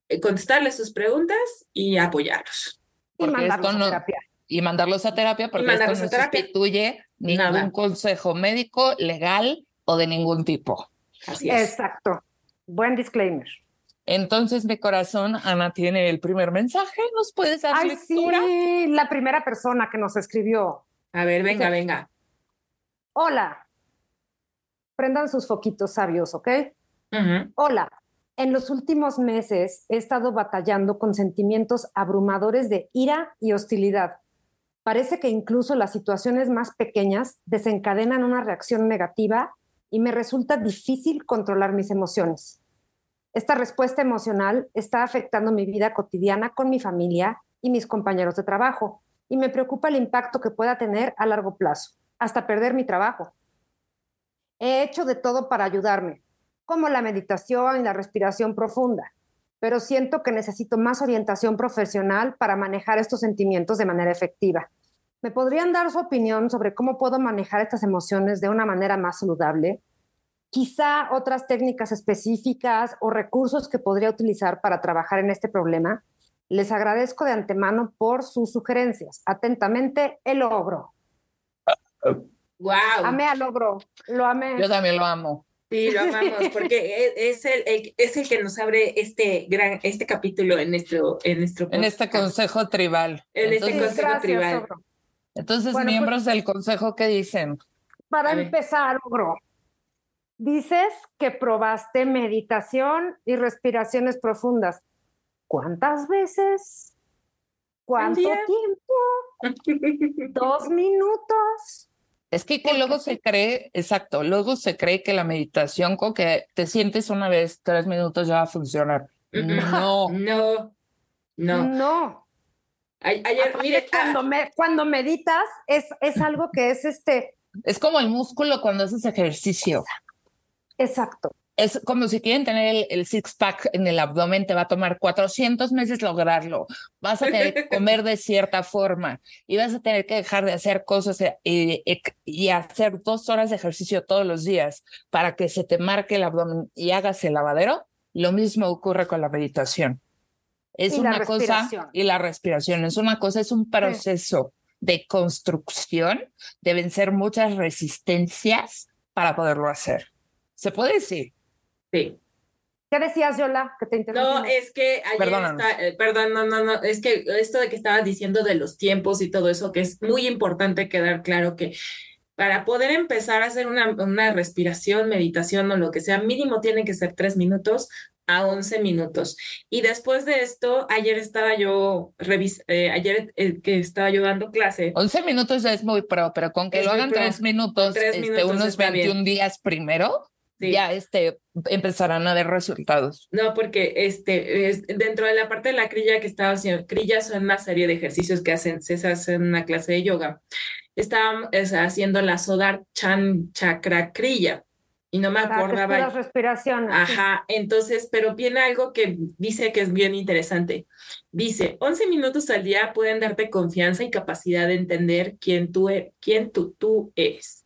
eh, contestarles sus preguntas y apoyarlos. Y porque mandarlos esto a no- terapia. Y mandarlos a terapia porque esto no terapia. sustituye ningún Nada. consejo médico, legal o de ningún tipo. Así es. Exacto. Buen disclaimer. Entonces, mi corazón, Ana tiene el primer mensaje. ¿Nos puedes dar Ay, lectura? sí, la primera persona que nos escribió. A ver, venga, Dice- venga. Hola. Prendan sus foquitos sabios, ¿ok? Hola. En los últimos meses he estado batallando con sentimientos abrumadores de ira y hostilidad. Parece que incluso las situaciones más pequeñas desencadenan una reacción negativa y me resulta difícil controlar mis emociones. Esta respuesta emocional está afectando mi vida cotidiana con mi familia y mis compañeros de trabajo y me preocupa el impacto que pueda tener a largo plazo, hasta perder mi trabajo. He hecho de todo para ayudarme, como la meditación y la respiración profunda, pero siento que necesito más orientación profesional para manejar estos sentimientos de manera efectiva. ¿Me podrían dar su opinión sobre cómo puedo manejar estas emociones de una manera más saludable? Quizá otras técnicas específicas o recursos que podría utilizar para trabajar en este problema. Les agradezco de antemano por sus sugerencias. Atentamente, el ogro. Wow. Amé al ogro, lo amé. Yo también lo amo. Sí, lo amamos, porque e- es el, el- es el que nos abre este gran, este capítulo en nuestro, en nuestro En este consejo tribal. En este consejo gracias, tribal. ogro. entonces Bueno, pues- miembros del consejo, ¿qué dicen? Para empezar, ogro, dices que probaste meditación y respiraciones profundas. ¿Cuántas veces? ¿Cuánto tiempo? ¿Dos minutos? Es que, que luego se cree, exacto, luego se cree que la meditación con que te sientes una vez, tres minutos ya va a funcionar. No, No, no. No. Ayer, mire, cuando, ah, me- cuando meditas es, es algo que es este, es como el músculo cuando haces ejercicio. exacto. Es como si quieren tener el, el six-pack en el abdomen, te va a tomar 400 meses lograrlo. Vas a tener que comer de cierta forma y vas a tener que dejar de hacer cosas eh, y, y hacer dos horas de ejercicio todos los días para que se te marque el abdomen y hagas el lavadero. Lo mismo ocurre con la meditación. Es Y una cosa, y la respiración es una cosa, es un proceso de construcción. Deben ser muchas resistencias para poderlo hacer. ¿Se puede decir? Sí. ¿Qué decías, Yola? Que te No, interrumpimos. es que ayer está- eh, perdón, no, no, no, es que esto de que estabas diciendo de los tiempos y todo eso, que es muy importante quedar claro que para poder empezar a hacer una, una respiración, meditación o lo que sea, mínimo tiene que ser tres minutos a 11 minutos. Y después de esto, ayer estaba yo, revis eh, ayer eh, que estaba yo dando clase, 11 minutos ya es muy pro, pero con que Es lo hagan tres minutos, tres este, minutos unos está bien. 21 días primero, sí. ya este, empezarán a ver resultados. No, porque este, es- dentro de la parte de la crilla que estaba haciendo, crillas son una serie de ejercicios que hacen, se hace en una clase de yoga. Estaba o sea, haciendo la Sodar Chan Chakra Kriya y no me Ah, acordaba. puras respiraciones. sí. Ajá, entonces, pero viene algo que dice que es bien interesante. Dice, 11 minutos al día pueden darte confianza y capacidad de entender quién tú, e- quién tú, tú eres.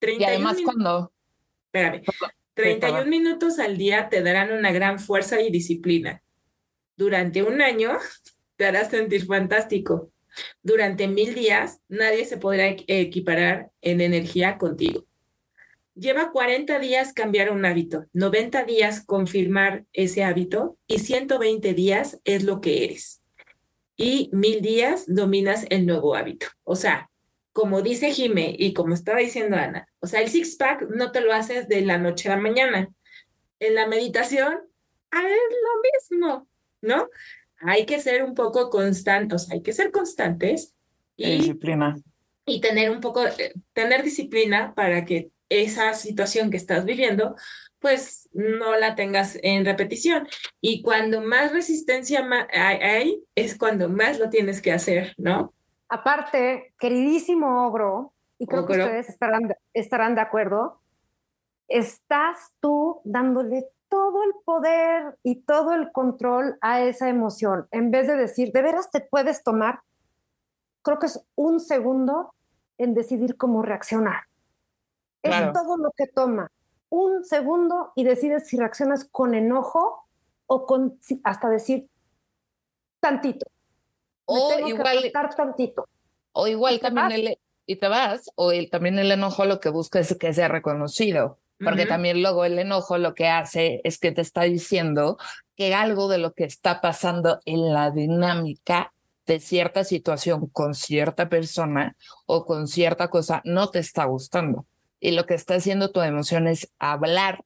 Y 31 además cuando, Espérame. perdón. 31 minutos al día te darán una gran fuerza y disciplina. Durante un año te harás sentir fantástico. Durante mil días nadie se podrá equ- equiparar en energía contigo. Lleva 40 días cambiar un hábito, 90 días confirmar ese hábito y 120 días es lo que eres. Y mil días dominas el nuevo hábito. O sea, como dice Jime y como estaba diciendo Ana, o sea, el six-pack no te lo haces de la noche a la mañana. En la meditación, ah, es lo mismo, ¿no? Hay que ser un poco constantes, hay que ser constantes y, disciplina. y tener un poco, eh, tener disciplina para que esa situación que estás viviendo, pues no la tengas en repetición. Y cuando más resistencia hay, es cuando más lo tienes que hacer, ¿no? Aparte, queridísimo ogro, y creo que ustedes estarán, estarán de acuerdo, estás tú dándole todo el poder y todo el control a esa emoción, en vez de decir, de veras te puedes tomar, creo que es un segundo en decidir cómo reaccionar. Es todo lo que toma. Un segundo y decides si reaccionas con enojo o con hasta decir tantito. O igual tantito. O igual también el y te vas o el, también el enojo lo que busca es que sea reconocido, porque también luego el enojo lo que hace es que te está diciendo que algo de lo que está pasando en la dinámica de cierta situación con cierta persona o con cierta cosa no te está gustando. Y lo que está haciendo tu emoción es hablar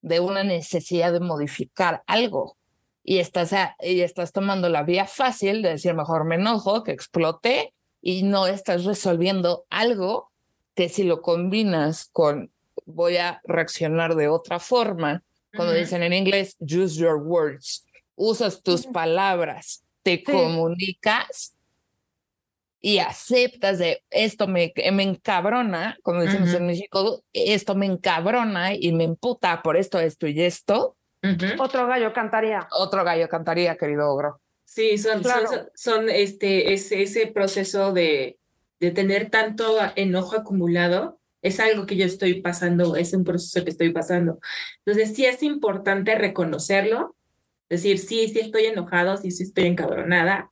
de una necesidad de modificar algo y estás, y estás tomando la vía fácil de decir mejor me enojo, que explote y no estás resolviendo algo que si lo combinas con voy a reaccionar de otra forma, cuando dicen en inglés, use your words, usas tus palabras, te comunicas y aceptas de esto me, me encabrona, como decimos en México, esto me encabrona y me emputa por esto, esto y esto. Otro gallo cantaría. Otro gallo cantaría, querido ogro. Sí, son, son, este, ese, ese proceso de, de tener tanto enojo acumulado, es algo que yo estoy pasando, es un proceso que estoy pasando. Entonces, sí es importante reconocerlo, decir, sí, sí estoy enojado, sí, sí estoy encabronada,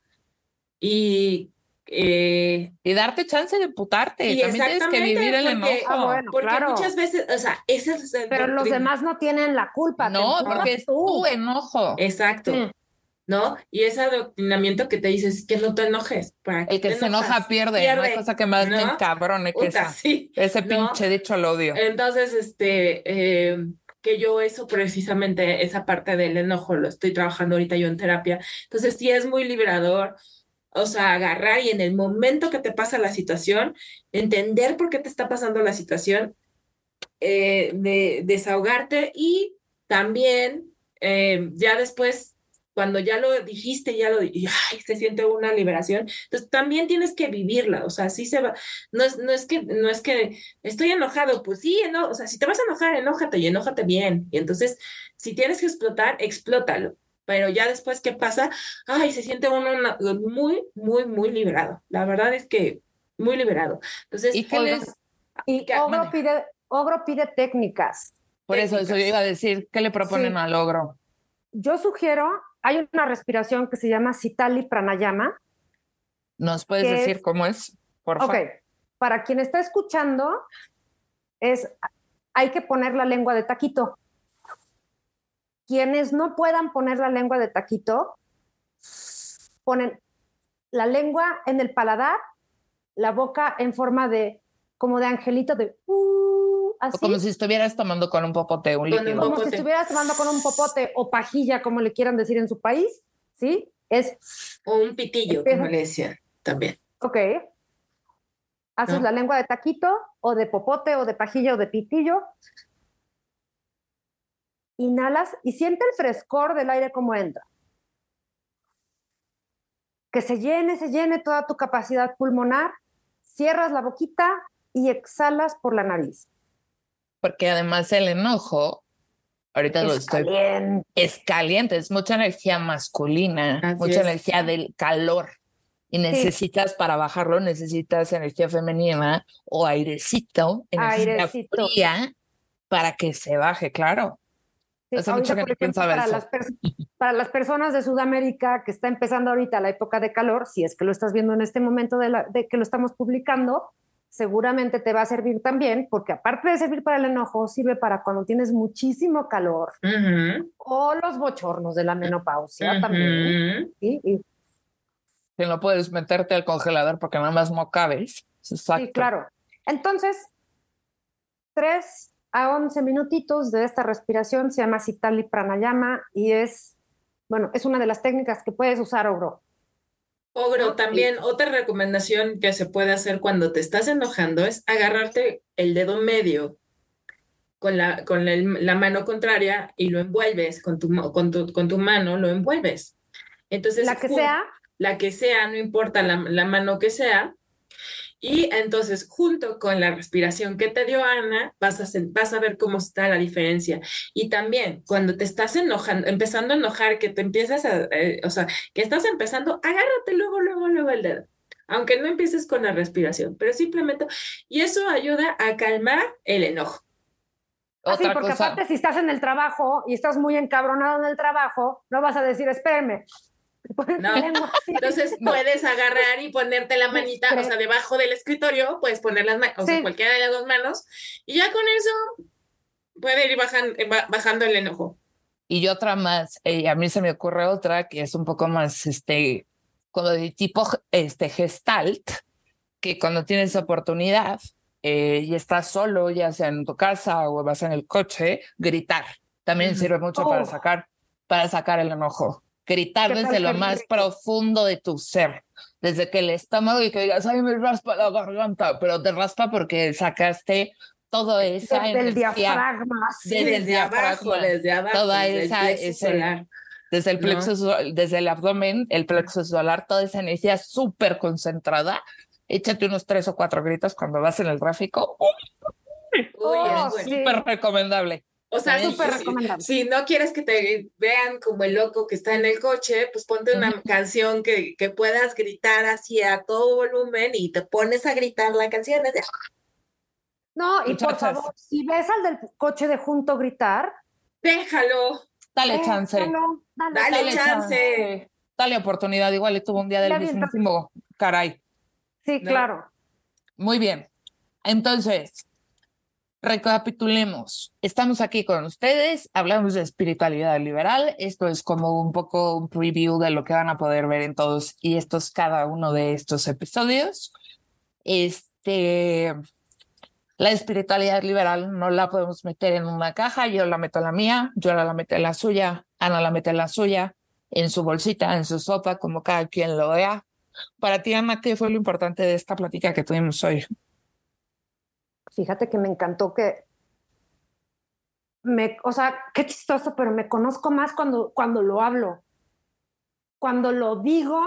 y eh, y darte chance de putarte. También tienes que vivir el enojo. Ah, porque muchas veces, o sea, ese es el Pero los demás no tienen la culpa. No, porque es tu enojo. Exacto. Mm. ¿No? Y ese adoctrinamiento que te dices que no te enojes. ¿para el que se enoja pierde, No hay cosa que más me encabrone que esa. Ese pinche dicho lo odio. Entonces, este, eh, que yo eso precisamente, esa parte del enojo lo estoy trabajando ahorita yo en terapia. Entonces, sí es muy liberador o sea, agarrar y en el momento que te pasa la situación, entender por qué te está pasando la situación, eh, de desahogarte y también eh, ya después, cuando ya lo dijiste, ya lo y ay, se siente una liberación, entonces también tienes que vivirla, o sea, sí se va, no es, no es que, no es que estoy enojado, pues sí, no, o sea, si te vas a enojar, enójate y enójate bien, y entonces, si tienes que explotar, explótalo, pero ya después, ¿qué pasa? Ay, se siente uno muy, muy, muy liberado. La verdad es que muy liberado. Entonces, ¿y qué les... Y Ogro pide, Ogro pide técnicas. Por eso, eso yo iba a decir, ¿qué le proponen al Ogro? Yo sugiero, hay una respiración que se llama Sitali Pranayama. ¿Nos puedes decir cómo es? Por favor. Ok, para quien está escuchando, es, hay que poner la lengua de taquito. Quienes no puedan poner la lengua de taquito, ponen la lengua en el paladar, la boca en forma de, como de angelito, de uh, así. como si estuvieras tomando con un popote, un líquido. Como si estuvieras tomando con un popote o pajilla, como le quieran decir en su país, ¿sí? Es... O un pitillo, como le decían también. Ok. Haces la lengua de taquito o de popote o de pajilla o de pitillo inhalas y siente el frescor del aire como entra. Que se llene, se llene toda tu capacidad pulmonar, cierras la boquita y exhalas por la nariz. Porque además el enojo, ahorita lo estoy... Caliente. Es caliente, es mucha energía masculina, mucha energía del calor. Y necesitas para bajarlo, necesitas energía femenina o airecito, energía fría para que se baje, claro para, Las para las personas de Sudamérica que está empezando ahorita la época de calor, si es que lo estás viendo en este momento de, la, de que lo estamos publicando, seguramente te va a servir también, porque aparte de servir para el enojo, sirve para cuando tienes muchísimo calor o los bochornos de la menopausia también. ¿sí? Y, no puedes meterte al congelador porque nada más no cabes. Sí, claro. Entonces, tres a 11 minutitos de esta respiración, se llama Sitali Pranayama y es, bueno, es una de las técnicas que puedes usar, Ogro. Ogro, también otra recomendación que se puede hacer cuando te estás enojando es agarrarte el dedo medio con la, con la mano contraria y lo envuelves con tu, con tu, con tu mano, lo envuelves. Entonces, la que sea. La que sea, no importa la, la mano que sea, y entonces, junto con la respiración que te dio Ana, vas a, vas a ver cómo está la diferencia. Y también, cuando te estás enojando, empezando a enojar, que te empiezas a, eh, o sea, que estás empezando, agárrate luego, luego, luego el dedo. Aunque no empieces con la respiración, pero simplemente, y eso ayuda a calmar el enojo. Ah, sí, porque aparte si estás en el trabajo y estás muy encabronado en el trabajo, no vas a decir, espérame, no. Entonces puedes agarrar y ponerte la manita, o sea, debajo del escritorio, puedes poner las manos, o sea, cualquiera de las dos manos, y ya con eso puede ir bajando, eh, bajando el enojo. Y otra más, eh, a mí se me ocurre otra que es un poco más, este, como de tipo, este, gestalt, que cuando tienes oportunidad eh, y estás solo, ya sea en tu casa o vas en el coche, gritar. También sirve mucho para oh. sacar, para sacar el enojo gritar desde lo más profundo de tu ser, desde que el estómago y que digas, ay, me raspa la garganta, pero te raspa porque sacaste todo esa desde el diafragma, desde, el diafragma, desde abajo, toda esa, desde el plexo, desde el abdomen, el plexo solar, toda esa energía súper concentrada. Échate unos tres o cuatro gritos cuando vas en el tráfico. Uy, oh, súper recomendable. O sea, si, no quieres que te vean como el loco que está en el coche, pues ponte una canción que, que, puedas gritar así a todo volumen y te pones a gritar la canción. No, y por favor, si ves al del coche de junto gritar, déjalo. Dale chance. Dale, chance. Dale oportunidad. Igual le tuvo un día del mismísimo caray. Sí, claro. Muy bien. Entonces, Recapitulemos. Estamos aquí con ustedes, hablamos de espiritualidad liberal. Esto es como un poco un preview de lo que van a poder ver en todos y estos, cada uno de estos episodios. Este, la espiritualidad liberal no la podemos meter en una caja. Yo la meto en la mía, yo la meto en la suya, Ana la mete en la suya, en su bolsita, en su sopa, como cada quien lo vea. Para ti, Ana, ¿qué fue lo importante de esta plática que tuvimos hoy? Fíjate que me encantó que me, o sea, qué chistoso, pero me conozco más cuando, cuando lo hablo. Cuando lo digo,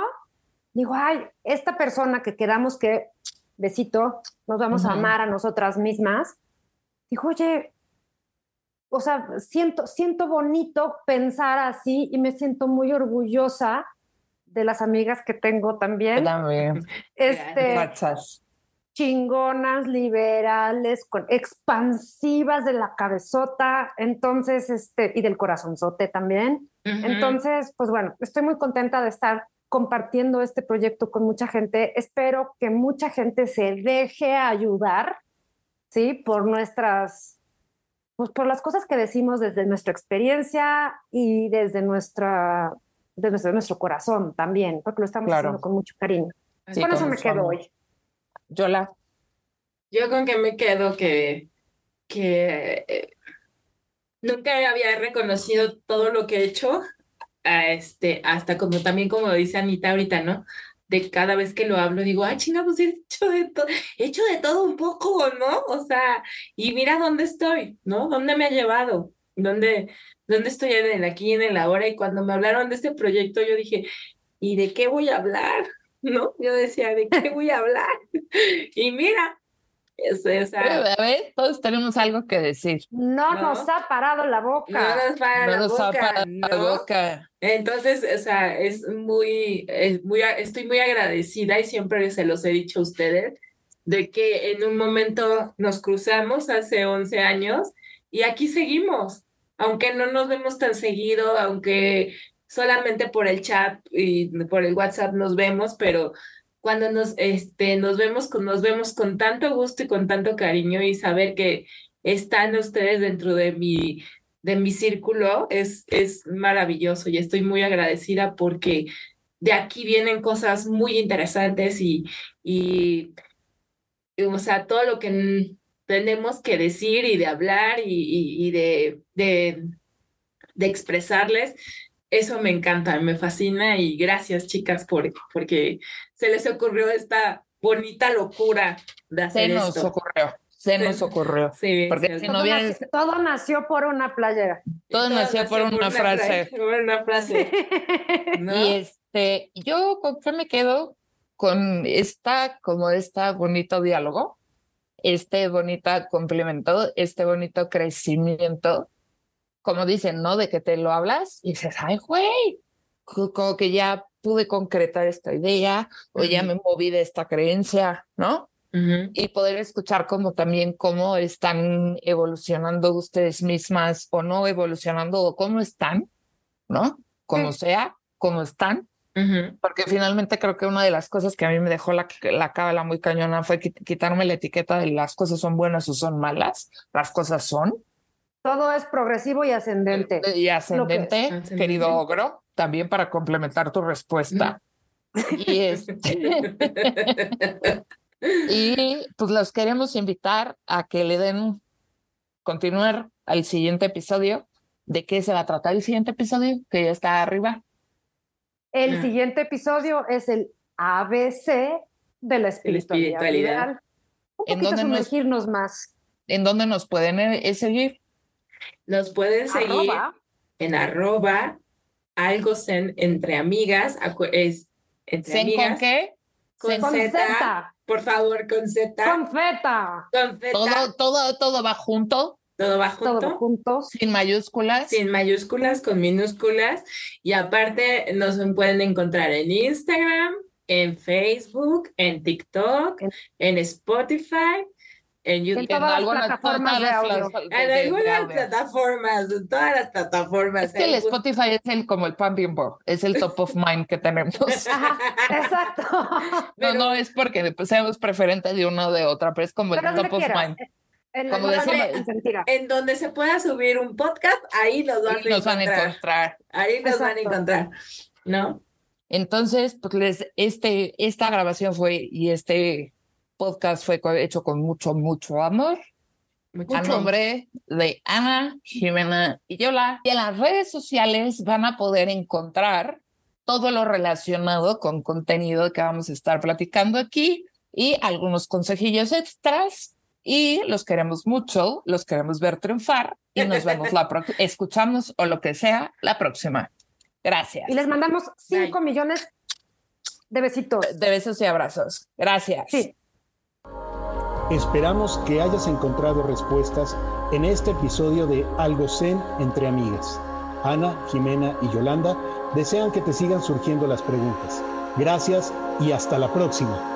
digo, ay, esta persona que quedamos que, besito, nos vamos a amar a nosotras mismas, digo, oye, o sea, siento, siento bonito pensar así y me siento muy orgullosa de las amigas que tengo también. También. Este, chingonas, liberales, con, expansivas de la cabezota, entonces, este, y del corazonzote también. Entonces, pues bueno, estoy muy contenta de estar compartiendo este proyecto con mucha gente. Espero que mucha gente se deje ayudar, ¿sí? Por nuestras, pues por las cosas que decimos desde nuestra experiencia y desde nuestra, desde nuestro, corazón también, porque lo estamos haciendo con mucho cariño. con eso me quedo hoy. Yo la. Yo con que me quedo que, que eh, nunca había reconocido todo lo que he hecho, este, hasta como también como dice Anita ahorita, ¿no? De cada vez que lo hablo, digo, ay, chinga, pues he hecho de todo, he hecho de todo un poco, ¿no? O sea, y mira dónde estoy, ¿no? ¿Dónde me ha llevado? ¿Dónde, dónde estoy en el aquí, en el ahora? Y cuando me hablaron de este proyecto, yo dije, ¿y de qué voy a hablar? ¿No? Yo decía, ¿de qué voy a hablar? y mira, es, o a ver, todos tenemos algo que decir. No, nos ha parado la boca. No nos, para la boca, ha parado la boca. Entonces, o sea, es muy, es muy, estoy muy agradecida y siempre se los he dicho a ustedes de que en un momento nos cruzamos hace 11 años y aquí seguimos, aunque no nos vemos tan seguido, aunque solamente por el chat y por el WhatsApp nos vemos, pero cuando nos, este, nos, vemos con, nos vemos con tanto gusto y con tanto cariño y saber que están ustedes dentro de mi, de mi círculo es, es maravilloso y estoy muy agradecida porque de aquí vienen cosas muy interesantes y, y, o sea, todo lo que tenemos que decir y de hablar y, y de, de, de expresarles eso me encanta, me fascina y gracias chicas por, porque se les ocurrió esta bonita locura de hacer se nos esto. ocurrió. se nos ocurrió. Sí, Porque sí, si no todo, hubiera- nació, todo nació por una playera. todo nació por una frase. Por una frase. ¿no? Y este, yo con qué me quedo con esta, como esta bonito diálogo, este bonito complemento, este bonito crecimiento, como dicen, ¿no? De que te lo hablas y dices, ay, güey, co- como que ya pude concretar esta idea o ya me moví de esta creencia, ¿no? Ujú. y poder escuchar como también cómo están evolucionando ustedes mismas o no evolucionando o cómo están, ¿no? Como sea, cómo están, porque finalmente creo que una de las cosas que a mí me dejó la, la cábala muy cañona fue quit- quitarme la etiqueta de las cosas son buenas o son malas, las cosas son, Todo es progresivo y ascendente. y ascendente, Ascendente. querido ogro, también para complementar tu respuesta. Y este, Y pues los queremos invitar a que le den continuar al siguiente episodio. ¿De qué se va a tratar el siguiente episodio? Que ya está arriba. El Ah. siguiente episodio es el ABC de la espiritualidad. espiritualidad. liberal. Un ¿En poquito dónde nos- sumergirnos más. ¿En dónde nos pueden eh, seguir? Nos pueden seguir Arroba. en arroba algo entre amigas. Es entre ¿Zen con qué? Con. Por favor, con Z. Con Z. Todo, todo, todo va junto, Todo va junto. Todos juntos. sin mayúsculas. Sin mayúsculas, con minúsculas. Y aparte nos pueden encontrar en Instagram, en Facebook, en TikTok, en Spotify, en YouTube. En todas las plataformas de audio. En de- de algunas audio. plataformas, en todas las plataformas. Es que el Spotify es el como el pan bimbo, es el top of mind que tenemos. Ajá, exacto. No, Pero- no es porque pues, seamos preferentes de una o de otra, pero es como el Pero donde top of mind. En Como decimos-. En donde se pueda subir un podcast, ahí nos van, Ahí nos van a encontrar. encontrar. Ahí nos van a encontrar. ¿No? Entonces, pues les, este, esta grabación fue y este podcast fue hecho con mucho, mucho amor. Mucho A nombre de Ana, Jimena y Yola. Y en las redes sociales van a poder encontrar todo lo relacionado con contenido que vamos a estar platicando aquí y algunos consejillos extras. Y los queremos mucho, los queremos ver triunfar y nos vemos la próxima, escuchamos o lo que sea la próxima. Gracias. Y les mandamos 5 millones de besitos. De besos y abrazos. Gracias. Sí. Esperamos que hayas encontrado respuestas en este episodio de Algo Zen entre amigas. Ana, Jimena y Yolanda desean que te sigan surgiendo las preguntas. Gracias y hasta la próxima.